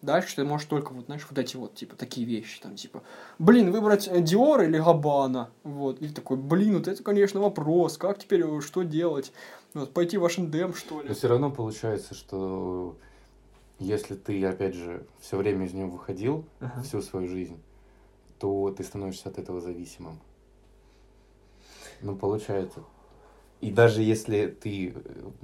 Дальше ты можешь только, вот, знаешь, вот эти вот, типа, такие вещи, там, типа, блин, выбрать Диор или Габана, вот, и такой, блин, вот это, конечно, вопрос, как теперь, э, что делать, вот, пойти в H&M, что ли? Но все равно получается, что если ты, опять же, все время из него выходил, uh-huh. всю свою жизнь, то ты становишься от этого зависимым. Ну, получается. И даже если ты,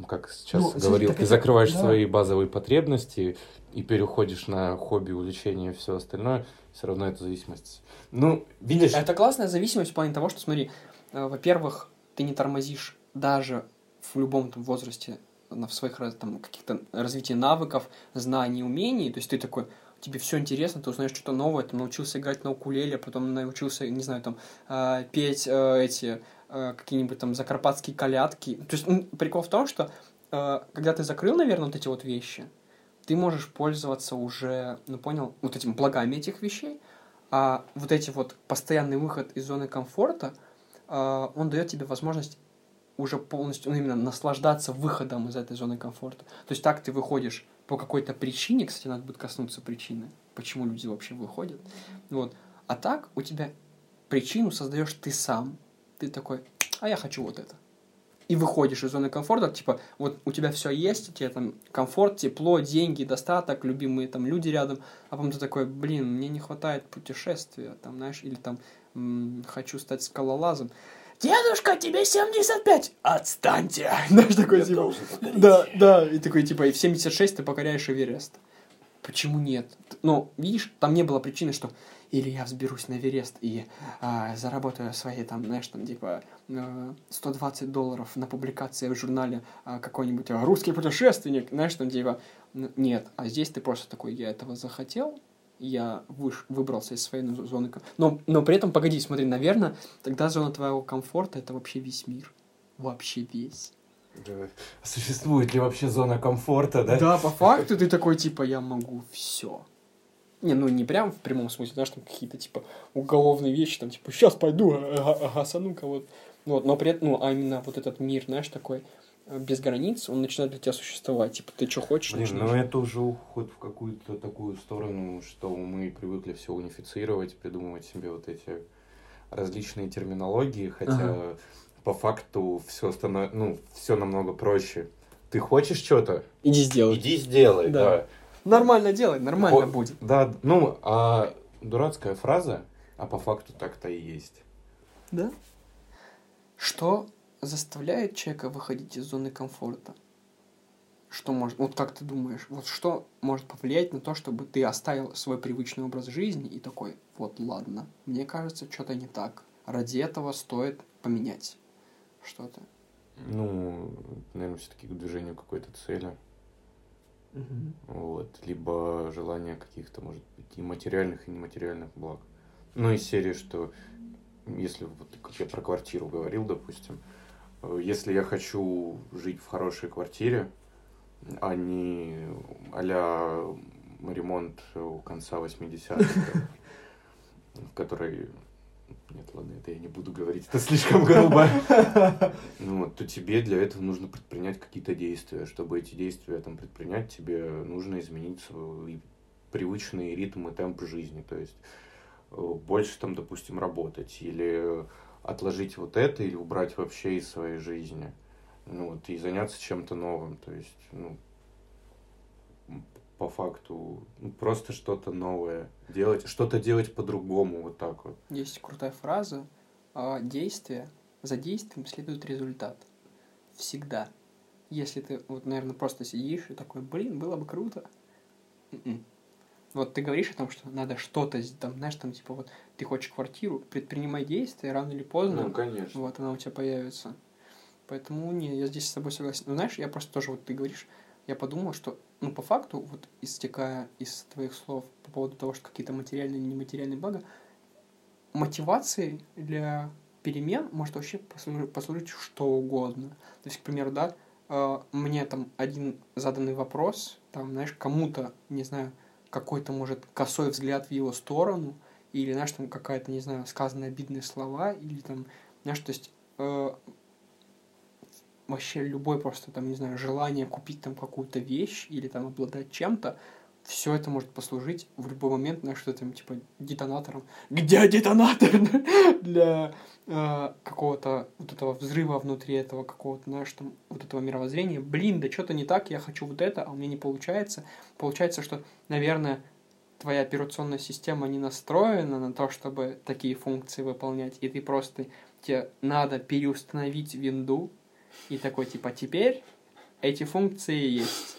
как сейчас ну, говорил, ты это... закрываешь да. свои базовые потребности и переходишь на хобби, увлечение и все остальное, все равно это зависимость. Ну, видишь... Это классная зависимость в плане того, что, смотри, э, во-первых, ты не тормозишь даже в любом там, возрасте в своих там, каких-то развитии навыков, знаний, умений. То есть ты такой, тебе все интересно, ты узнаешь что-то новое, ты научился играть на укулеле, потом научился, не знаю, там, э, петь э, эти э, какие-нибудь там закарпатские колядки. То есть ну, прикол в том, что э, когда ты закрыл, наверное, вот эти вот вещи, ты можешь пользоваться уже, ну понял, вот этим благами этих вещей, а вот эти вот постоянный выход из зоны комфорта, э, он дает тебе возможность уже полностью, ну, именно наслаждаться выходом из этой зоны комфорта. То есть так ты выходишь по какой-то причине, кстати, надо будет коснуться причины, почему люди вообще выходят. Вот. А так у тебя причину создаешь ты сам. Ты такой, а я хочу вот это. И выходишь из зоны комфорта, типа, вот у тебя все есть, у тебя там комфорт, тепло, деньги, достаток, любимые там люди рядом, а потом ты такой, блин, мне не хватает путешествия, там, знаешь, или там, хочу стать скалолазом. Дедушка, тебе 75! Отстаньте! Знаешь, такой, типа, да, да, и такой, типа, и в 76 ты покоряешь Эверест. Почему нет? Ну, видишь, там не было причины, что или я взберусь на Эверест и а, заработаю свои, там, знаешь, там, типа, 120 э, долларов на публикации в журнале а, какой-нибудь русский путешественник, знаешь, там, типа, нет. А здесь ты просто такой, я этого захотел, я выш, выбрался из своей зоны. Но, но при этом, погоди, смотри, наверное, тогда зона твоего комфорта это вообще весь мир. Вообще весь. Существует ли вообще зона комфорта, да? Да, по факту ты такой, типа, я могу все. Не, ну не прям в прямом смысле, знаешь, там какие-то, типа, уголовные вещи, там, типа, сейчас пойду, гасану кого-то. Вот, но при этом, ну, а именно вот этот мир, знаешь, такой, без границ, он начинает для тебя существовать. Типа, ты что хочешь, Блин, ну это уже уход в какую-то такую сторону, что мы привыкли все унифицировать, придумывать себе вот эти различные терминологии, хотя ага. по факту все станов... ну, все намного проще. Ты хочешь что-то? Иди сделай. Иди сделай, да. да. Нормально делай, нормально Хо... будет. Да, ну, а дурацкая фраза А по факту так-то и есть. Да? Что заставляет человека выходить из зоны комфорта? Что может, вот как ты думаешь, вот что может повлиять на то, чтобы ты оставил свой привычный образ жизни и такой, вот ладно, мне кажется, что-то не так. Ради этого стоит поменять что-то. Ну, наверное, все-таки к движению какой-то цели. Мгм. Вот. Либо желание каких-то, может быть, и материальных, и нематериальных благ. Ну, из серии, что если, вот, как я про квартиру говорил, допустим, если я хочу жить в хорошей квартире, а не а-ля ремонт у конца 80-х, в которой... Нет, ладно, это я не буду говорить, это слишком грубо. Ну, то тебе для этого нужно предпринять какие-то действия. Чтобы эти действия там предпринять, тебе нужно изменить свой привычный ритм и темп жизни. То есть э, больше там, допустим, работать или отложить вот это, или убрать вообще из своей жизни. Ну, вот, и заняться чем-то новым. То есть, ну, по факту, ну, просто что-то новое делать, что-то делать по-другому, вот так вот. Есть крутая фраза. а, Действие. За действием следует результат. Всегда. Если ты, вот, наверное, просто сидишь и такой, блин, было бы круто. М-м. Вот ты говоришь о том, что надо что-то, там, знаешь, там, типа, вот, ты хочешь квартиру, предпринимай действия, рано или поздно, Ну, конечно. вот, она у тебя появится. Поэтому, не, я здесь с тобой согласен. Ну, знаешь, я просто тоже, вот ты говоришь, я подумал, что, ну, по факту, вот, истекая из твоих слов по поводу того, что какие-то материальные или нематериальные блага, мотивацией для перемен может вообще послужить, послужить что угодно. То есть, к примеру, да, э, мне там один заданный вопрос, там, знаешь, кому-то, не знаю, какой-то, может, косой взгляд в его сторону, или, знаешь, там какая-то, не знаю, сказанные обидные слова, или там, знаешь, то есть э, вообще любое просто, там, не знаю, желание купить там какую-то вещь или там обладать чем-то, все это может послужить в любой момент, знаешь, что там, типа, детонатором. Где детонатор для э, какого-то вот этого взрыва внутри этого какого-то, знаешь, там, вот этого мировоззрения. Блин, да что-то не так, я хочу вот это, а у меня не получается. Получается, что, наверное, твоя операционная система не настроена на то, чтобы такие функции выполнять, и ты просто, тебе надо переустановить винду, и такой, типа, теперь эти функции есть.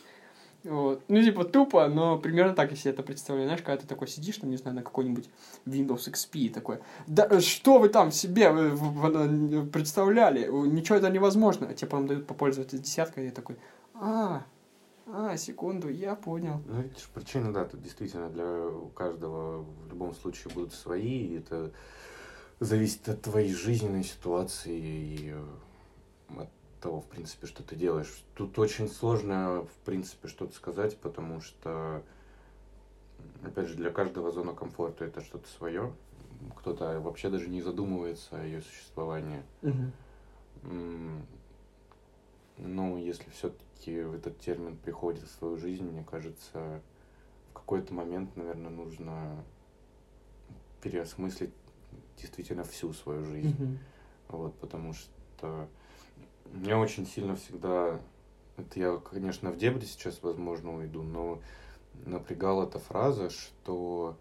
Вот. Ну, типа, тупо, но примерно так себе это представляю. Знаешь, когда ты такой сидишь, там, не знаю, на какой-нибудь Windows XP, такой, да э, что вы там себе э, в- представляли? Ничего это невозможно. А тебе потом дают попользоваться десяткой, и я такой, а, а, секунду, я понял. Ну, видишь, причины, да, тут действительно для каждого в любом случае будут свои, и это зависит от твоей жизненной ситуации и э, от того, в принципе, что ты делаешь. Тут очень сложно, в принципе, что-то сказать, потому что, опять же, для каждого зона комфорта это что-то свое. Кто-то вообще даже не задумывается о ее существовании. М, Ну, если все-таки этот термин приходит в свою жизнь, мне кажется, в какой-то момент, наверное, нужно переосмыслить действительно всю свою жизнь. Вот, потому что меня очень сильно всегда, это я, конечно, в дебри сейчас, возможно, уйду, но напрягала эта фраза, что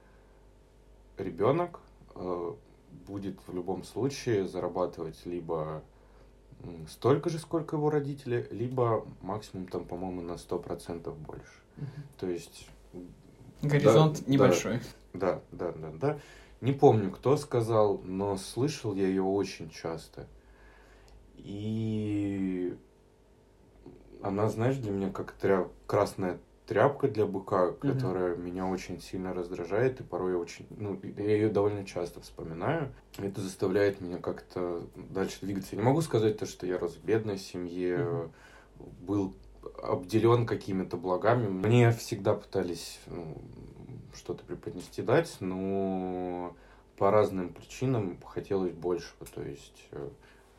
ребенок э, будет в любом случае зарабатывать либо столько же, сколько его родители, либо максимум там, по-моему, на 100% больше. То есть Горизонт Да, небольшой. да, да, да, да. Не помню, кто сказал, но слышал я ее очень часто. И она, знаешь, для меня как тря- красная тряпка для быка, Мгм. которая меня очень сильно раздражает, и порой я очень, ну, я ее довольно часто вспоминаю. Это заставляет меня как-то дальше двигаться. Я не могу сказать то, что я рос в бедной семье, Мгм. был обделен какими-то благами. Мне всегда пытались ну, что-то преподнести, дать, но по разным причинам хотелось большего. То есть э,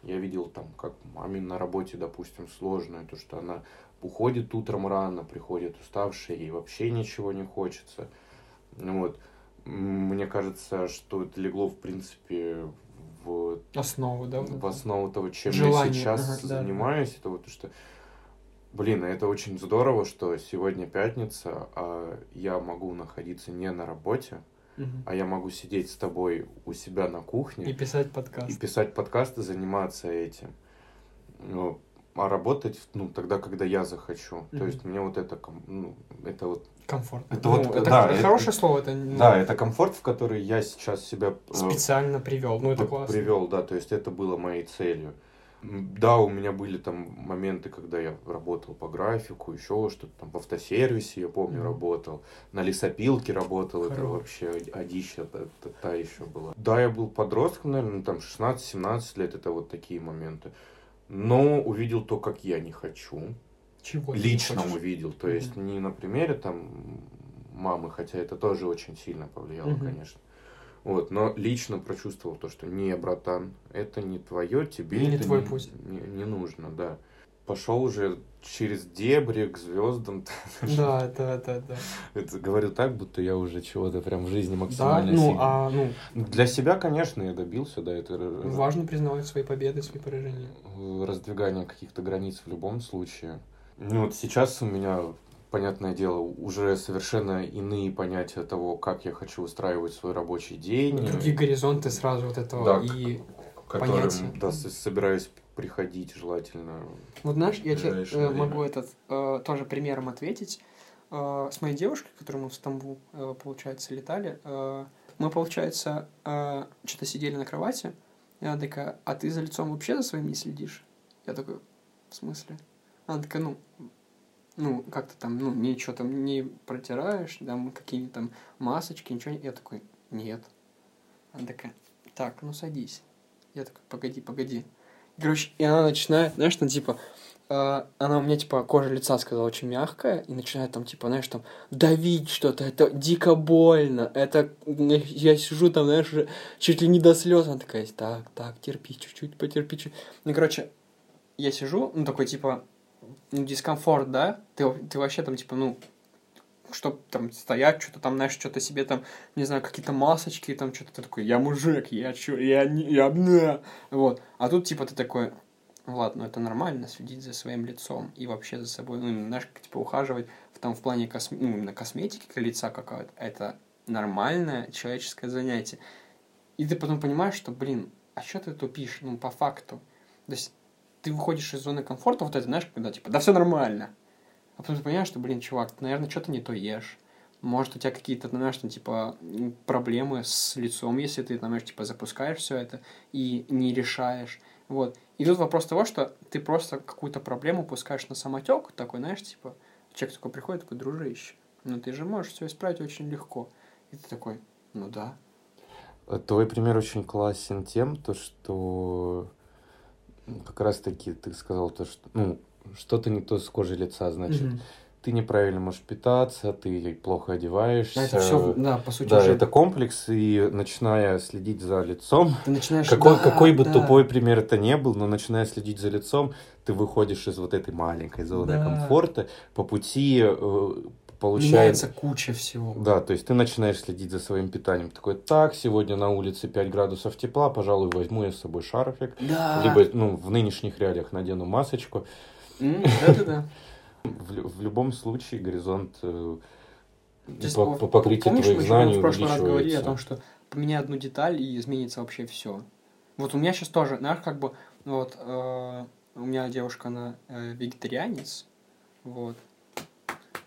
я видел там, как маме на работе, допустим, сложно, то, что она уходит утром рано, приходит уставшая, и вообще ничего не хочется. Ну Вот. Мне кажется, что это легло, в принципе, в Основу, да? в основу того, чем я Желание, сейчас ага, да, да. занимаюсь, это вот то, что, блин, это очень здорово, что сегодня пятница, а я могу находиться не на работе, А я могу сидеть с тобой у себя на кухне И писать подкаст. и писать подкасты, заниматься этим. Ну, а работать, ну, тогда, когда я захочу. То есть мне вот это, ну, это вот, Комфортно. Это Ну, вот, это да, х- это- хорошее слово, это ну, да, это комфорт, в который я сейчас себя э, специально привел. Ну, это классно. привел, да, то есть это было моей целью. Да, у меня были там моменты, когда я работал по графику, еще что-то там в автосервисе, я помню, Мгм. работал, на лесопилке работал, это Хорош. вообще одища та, та- та еще была. Да, я был подростком, наверное, там 16-17 лет, это вот такие моменты. Но увидел то, как я не хочу. Чего Лично хочешь? увидел, то есть не на примере там мамы, хотя это тоже очень сильно повлияло, Мгм. конечно. Вот, но лично прочувствовал то, что не, братан, это не твое, тебе Не это твой не, путь. Не, не нужно, да. Пошел уже через дебри к звездам. Да, да, да, да. Это говорю так, будто я уже чего-то прям в жизни Да, максимально ну, сильно. а, ну, Для себя, конечно, я добился, да, это важно признавать свои победы, свои поражения. раздвигание каких-то границ в любом случае. Ну вот сейчас у меня, понятное дело, уже совершенно иные понятия того, как я хочу устраивать свой рабочий день. Другие горизонты сразу вот этого. Да, И к которым понятия. да, собираюсь приходить желательно. Вот знаешь, я тебе э, время. могу этот э, тоже примером ответить. Э, с моей девушкой, которую мы в Стамбул, э, получается, летали, э, мы, получается, э, что-то сидели на кровати, и она такая, а ты за лицом вообще за своим не следишь? Я такой, в смысле? Она такая, ну, ну, как-то там, ну, ничего там не протираешь, там, какие-нибудь там масочки, ничего. Я такой, нет. Она такая, так, ну, садись. Я такой, погоди, погоди. Короче, и она начинает, знаешь, там, типа, э, она у меня, типа, кожа лица, сказала, очень мягкая, и начинает там, типа, знаешь, там, давить что-то, это дико больно, это, я сижу там, знаешь, чуть ли не до слез, она такая, так, так, терпи чуть-чуть, потерпи чуть Ну, короче, я сижу, ну, такой, типа, ну, дискомфорт, да, ты, ты вообще там, типа, ну, чтоб там стоять, что-то там, знаешь, что-то себе там, не знаю, какие-то масочки, там что-то ты такой, я мужик, я чё, я не, я, на. вот. А тут, типа, ты такой, ладно, это нормально, следить за своим лицом и вообще за собой, ну, знаешь, типа, ухаживать в, там, в плане косме... ну, именно косметики лица какая-то, это нормальное человеческое занятие. И ты потом понимаешь, что, блин, а что ты тупишь, ну, по факту. То есть ты выходишь из зоны комфорта, вот это, знаешь, когда, типа, да все нормально. А потом ты понимаешь, что, блин, чувак, ты, наверное, что-то не то ешь. Может, у тебя какие-то, знаешь, там, типа, проблемы с лицом, если ты, знаешь, типа, запускаешь все это и не решаешь. Вот. И тут вопрос того, что ты просто какую-то проблему пускаешь на самотек, такой, знаешь, типа, человек такой приходит, такой, дружище, ну ты же можешь все исправить очень легко. И ты такой, ну да. Твой пример очень классен тем, то, что как раз таки ты сказал то, что ну, что-то не то с кожей лица, значит, Мгм. ты неправильно можешь питаться, ты плохо одеваешься. Это все, да, по сути, Да, уже это комплекс, и начиная следить за лицом, ты начинаешь... какой, да, какой бы да. тупой пример это не был, но начиная следить за лицом, ты выходишь из вот этой маленькой зоны Да. комфорта, по пути получая... Меняется куча всего. Да, то есть ты начинаешь следить за своим питанием. Такой, так, сегодня на улице 5 градусов тепла, пожалуй, возьму я с собой шарфик. Да. Либо, ну, в нынешних реалиях надену масочку. Да-да-да. В, в любом случае горизонт э, То есть, по, пом- по покрытию помнишь, твоих мы знаний в прошлый раз говорили о том, что поменяй одну деталь и изменится вообще все. Вот у меня сейчас тоже, знаешь, как бы, вот, э, у меня девушка, она э, вегетарианец, вот,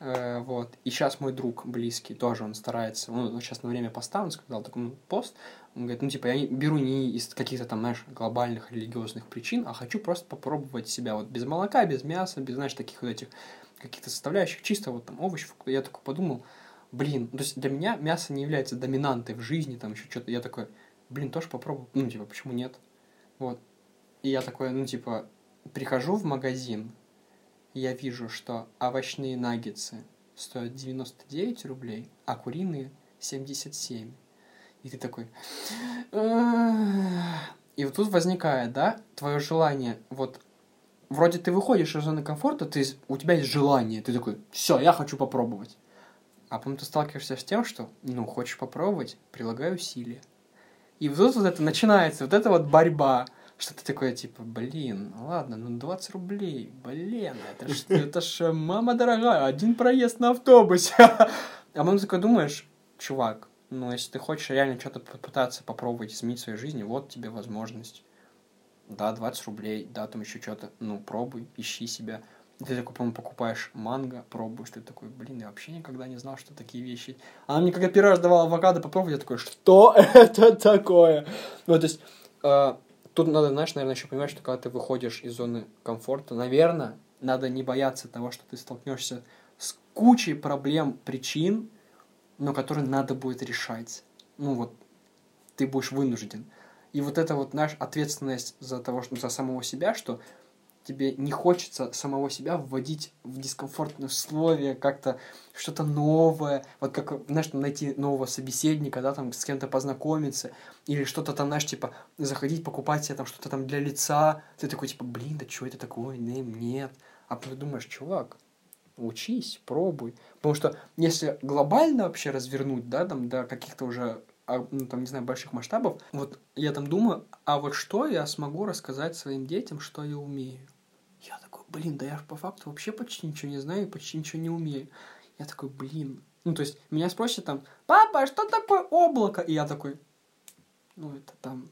вот, и сейчас мой друг близкий тоже, он старается, ну, сейчас на время поста, он сказал такой ну, пост, он говорит, ну, типа, я беру не из каких-то там, знаешь, глобальных религиозных причин, а хочу просто попробовать себя вот без молока, без мяса, без, знаешь, таких вот этих каких-то составляющих, чисто вот там овощи. Я такой подумал, блин, то есть для меня мясо не является доминантой в жизни, там еще что-то. Я такой, блин, тоже попробую. Ну, типа, почему нет? Вот. И я такой, ну, типа, прихожу в магазин, я вижу, что овощные наггетсы стоят 99 рублей, а куриные 77. И ты такой... И вот тут возникает, да, твое желание, вот вроде ты выходишь из зоны комфорта, ты, у тебя есть желание, ты такой, все, я хочу попробовать. А потом ты сталкиваешься с тем, что, ну, хочешь попробовать, прилагай усилия. И вот тут вот это начинается, вот эта вот борьба, что ты такой, типа, блин, ладно, ну 20 рублей, блин, это ж, это ж э, мама дорогая, один проезд на автобусе. А ты такой думаешь, чувак, Ну, если ты хочешь реально что-то попытаться попробовать изменить в своей жизни, вот тебе возможность. Да, 20 рублей, да, там еще что-то. Ну, пробуй, ищи себя. Ты такой, по-моему, покупаешь манго, пробуешь, ты такой, блин, я вообще никогда не знал, что такие вещи. Она мне когда первый раз давала авокадо попробовать, я такой, что это такое? Ну, то есть, э, тут надо, знаешь, наверное, еще понимать, что когда ты выходишь из зоны комфорта, наверное, надо не бояться того, что ты столкнешься с кучей проблем, причин, но которые надо будет решать. Ну вот, ты будешь вынужден. И вот это вот наша ответственность за того, что за самого себя, что тебе не хочется самого себя вводить в дискомфортные условия, как-то что-то новое, вот как, знаешь, найти нового собеседника, да, там с кем-то познакомиться, или что-то там, знаешь, типа, заходить, покупать себе там что-то там для лица, ты такой, типа, блин, да что это такое, нет, нет, а ты думаешь, чувак, учись, пробуй, потому что если глобально вообще развернуть, да, там, до каких-то уже ну, там, не знаю, больших масштабов, вот я там думаю, а вот что я смогу рассказать своим детям, что я умею? Я такой, блин, да я по факту вообще почти ничего не знаю и почти ничего не умею. Я такой, блин. Ну, то есть, меня спросят там, папа, а что такое облако? И я такой, ну, это там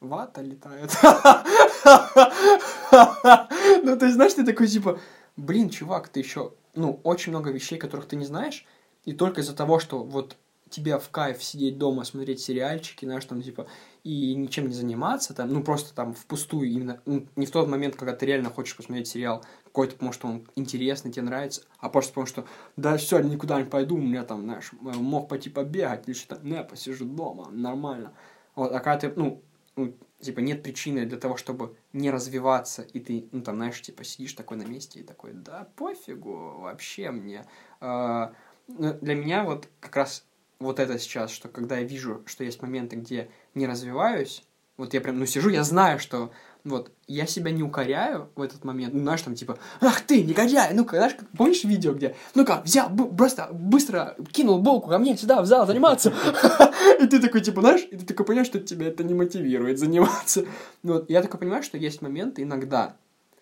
вата летает. Ну, то есть, знаешь, ты такой, типа, блин, чувак, ты еще, ну, очень много вещей, которых ты не знаешь, и только из-за того, что вот тебе в кайф сидеть дома, смотреть сериальчики, знаешь, там, типа, и ничем не заниматься, там, ну, просто там впустую именно, ну, не в тот момент, когда ты реально хочешь посмотреть сериал какой-то, потому что он интересный, тебе нравится, а просто потому что, да, сегодня никуда не пойду, у меня там, знаешь, мог пойти побегать или что-то, не, посижу дома, нормально. Вот, а когда ты, ну, ну, типа, нет причины для того, чтобы не развиваться, и ты, ну, там, знаешь, типа, сидишь такой на месте и такой, да, пофигу, вообще мне. Ну, для меня вот как раз вот это сейчас, что когда я вижу, что есть моменты, где не развиваюсь, вот я прям, ну, сижу, я знаю, что вот, я себя не укоряю в этот момент, ну, знаешь, там, типа, ах ты, негодяй, ну-ка, знаешь, помнишь видео, где, ну-ка, взял, просто быстро кинул булку ко мне сюда, в зал заниматься, и ты такой, типа, знаешь, и ты такой понимаешь, что тебя это не мотивирует заниматься. Ну, вот, я такой понимаю, что есть моменты иногда,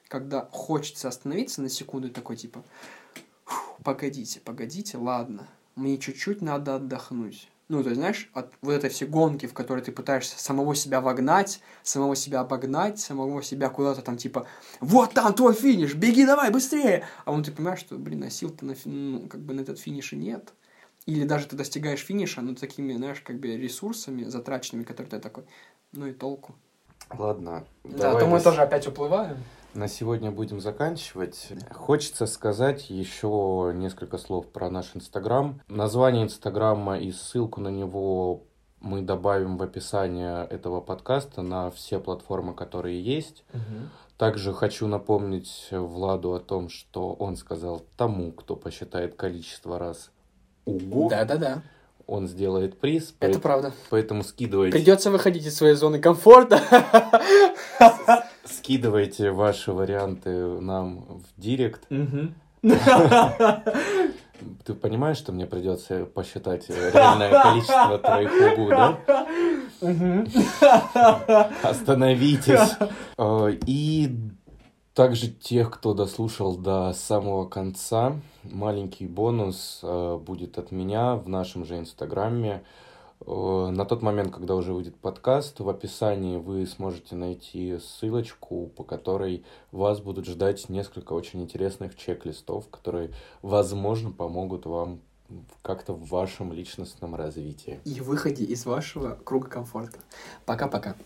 когда хочется остановиться на секунду такой, типа, погодите, погодите, ладно, мне чуть-чуть надо отдохнуть. Ну, то есть, знаешь, от вот этой все гонки, в которой ты пытаешься самого себя вогнать, самого себя обогнать, самого себя куда-то там, типа, вот там твой финиш, беги давай, быстрее! А он ты понимаешь, что, блин, а сил-то на, ну, как бы на этот финиш и нет. Или даже ты достигаешь финиша, но такими, знаешь, как бы ресурсами затраченными, которые ты такой, ну и толку. Ладно. Да, то мы тоже опять уплываем на сегодня будем заканчивать. Хочется сказать еще несколько слов про наш Инстаграм. Название Инстаграма и ссылку на него мы добавим в описание этого подкаста на все платформы, которые есть. Угу. Также хочу напомнить Владу о том, что он сказал тому, кто посчитает количество раз угу. Да-да-да. Он сделает приз. Это поэтому, правда. Поэтому скидывайте. Придется выходить из своей зоны комфорта. Скидывайте ваши варианты нам в директ. Ты понимаешь, что мне придется посчитать реальное количество твоих угу, да? Остановитесь. А, и также тех, кто дослушал до самого конца, маленький бонус а, будет от меня в нашем же инстаграме. Э, на тот момент, когда уже выйдет подкаст, в описании вы сможете найти ссылочку, по которой вас будут ждать несколько очень интересных чек-листов, которые, возможно, помогут вам как-то в вашем личностном развитии. И выходе из вашего круга комфорта. Пока-пока.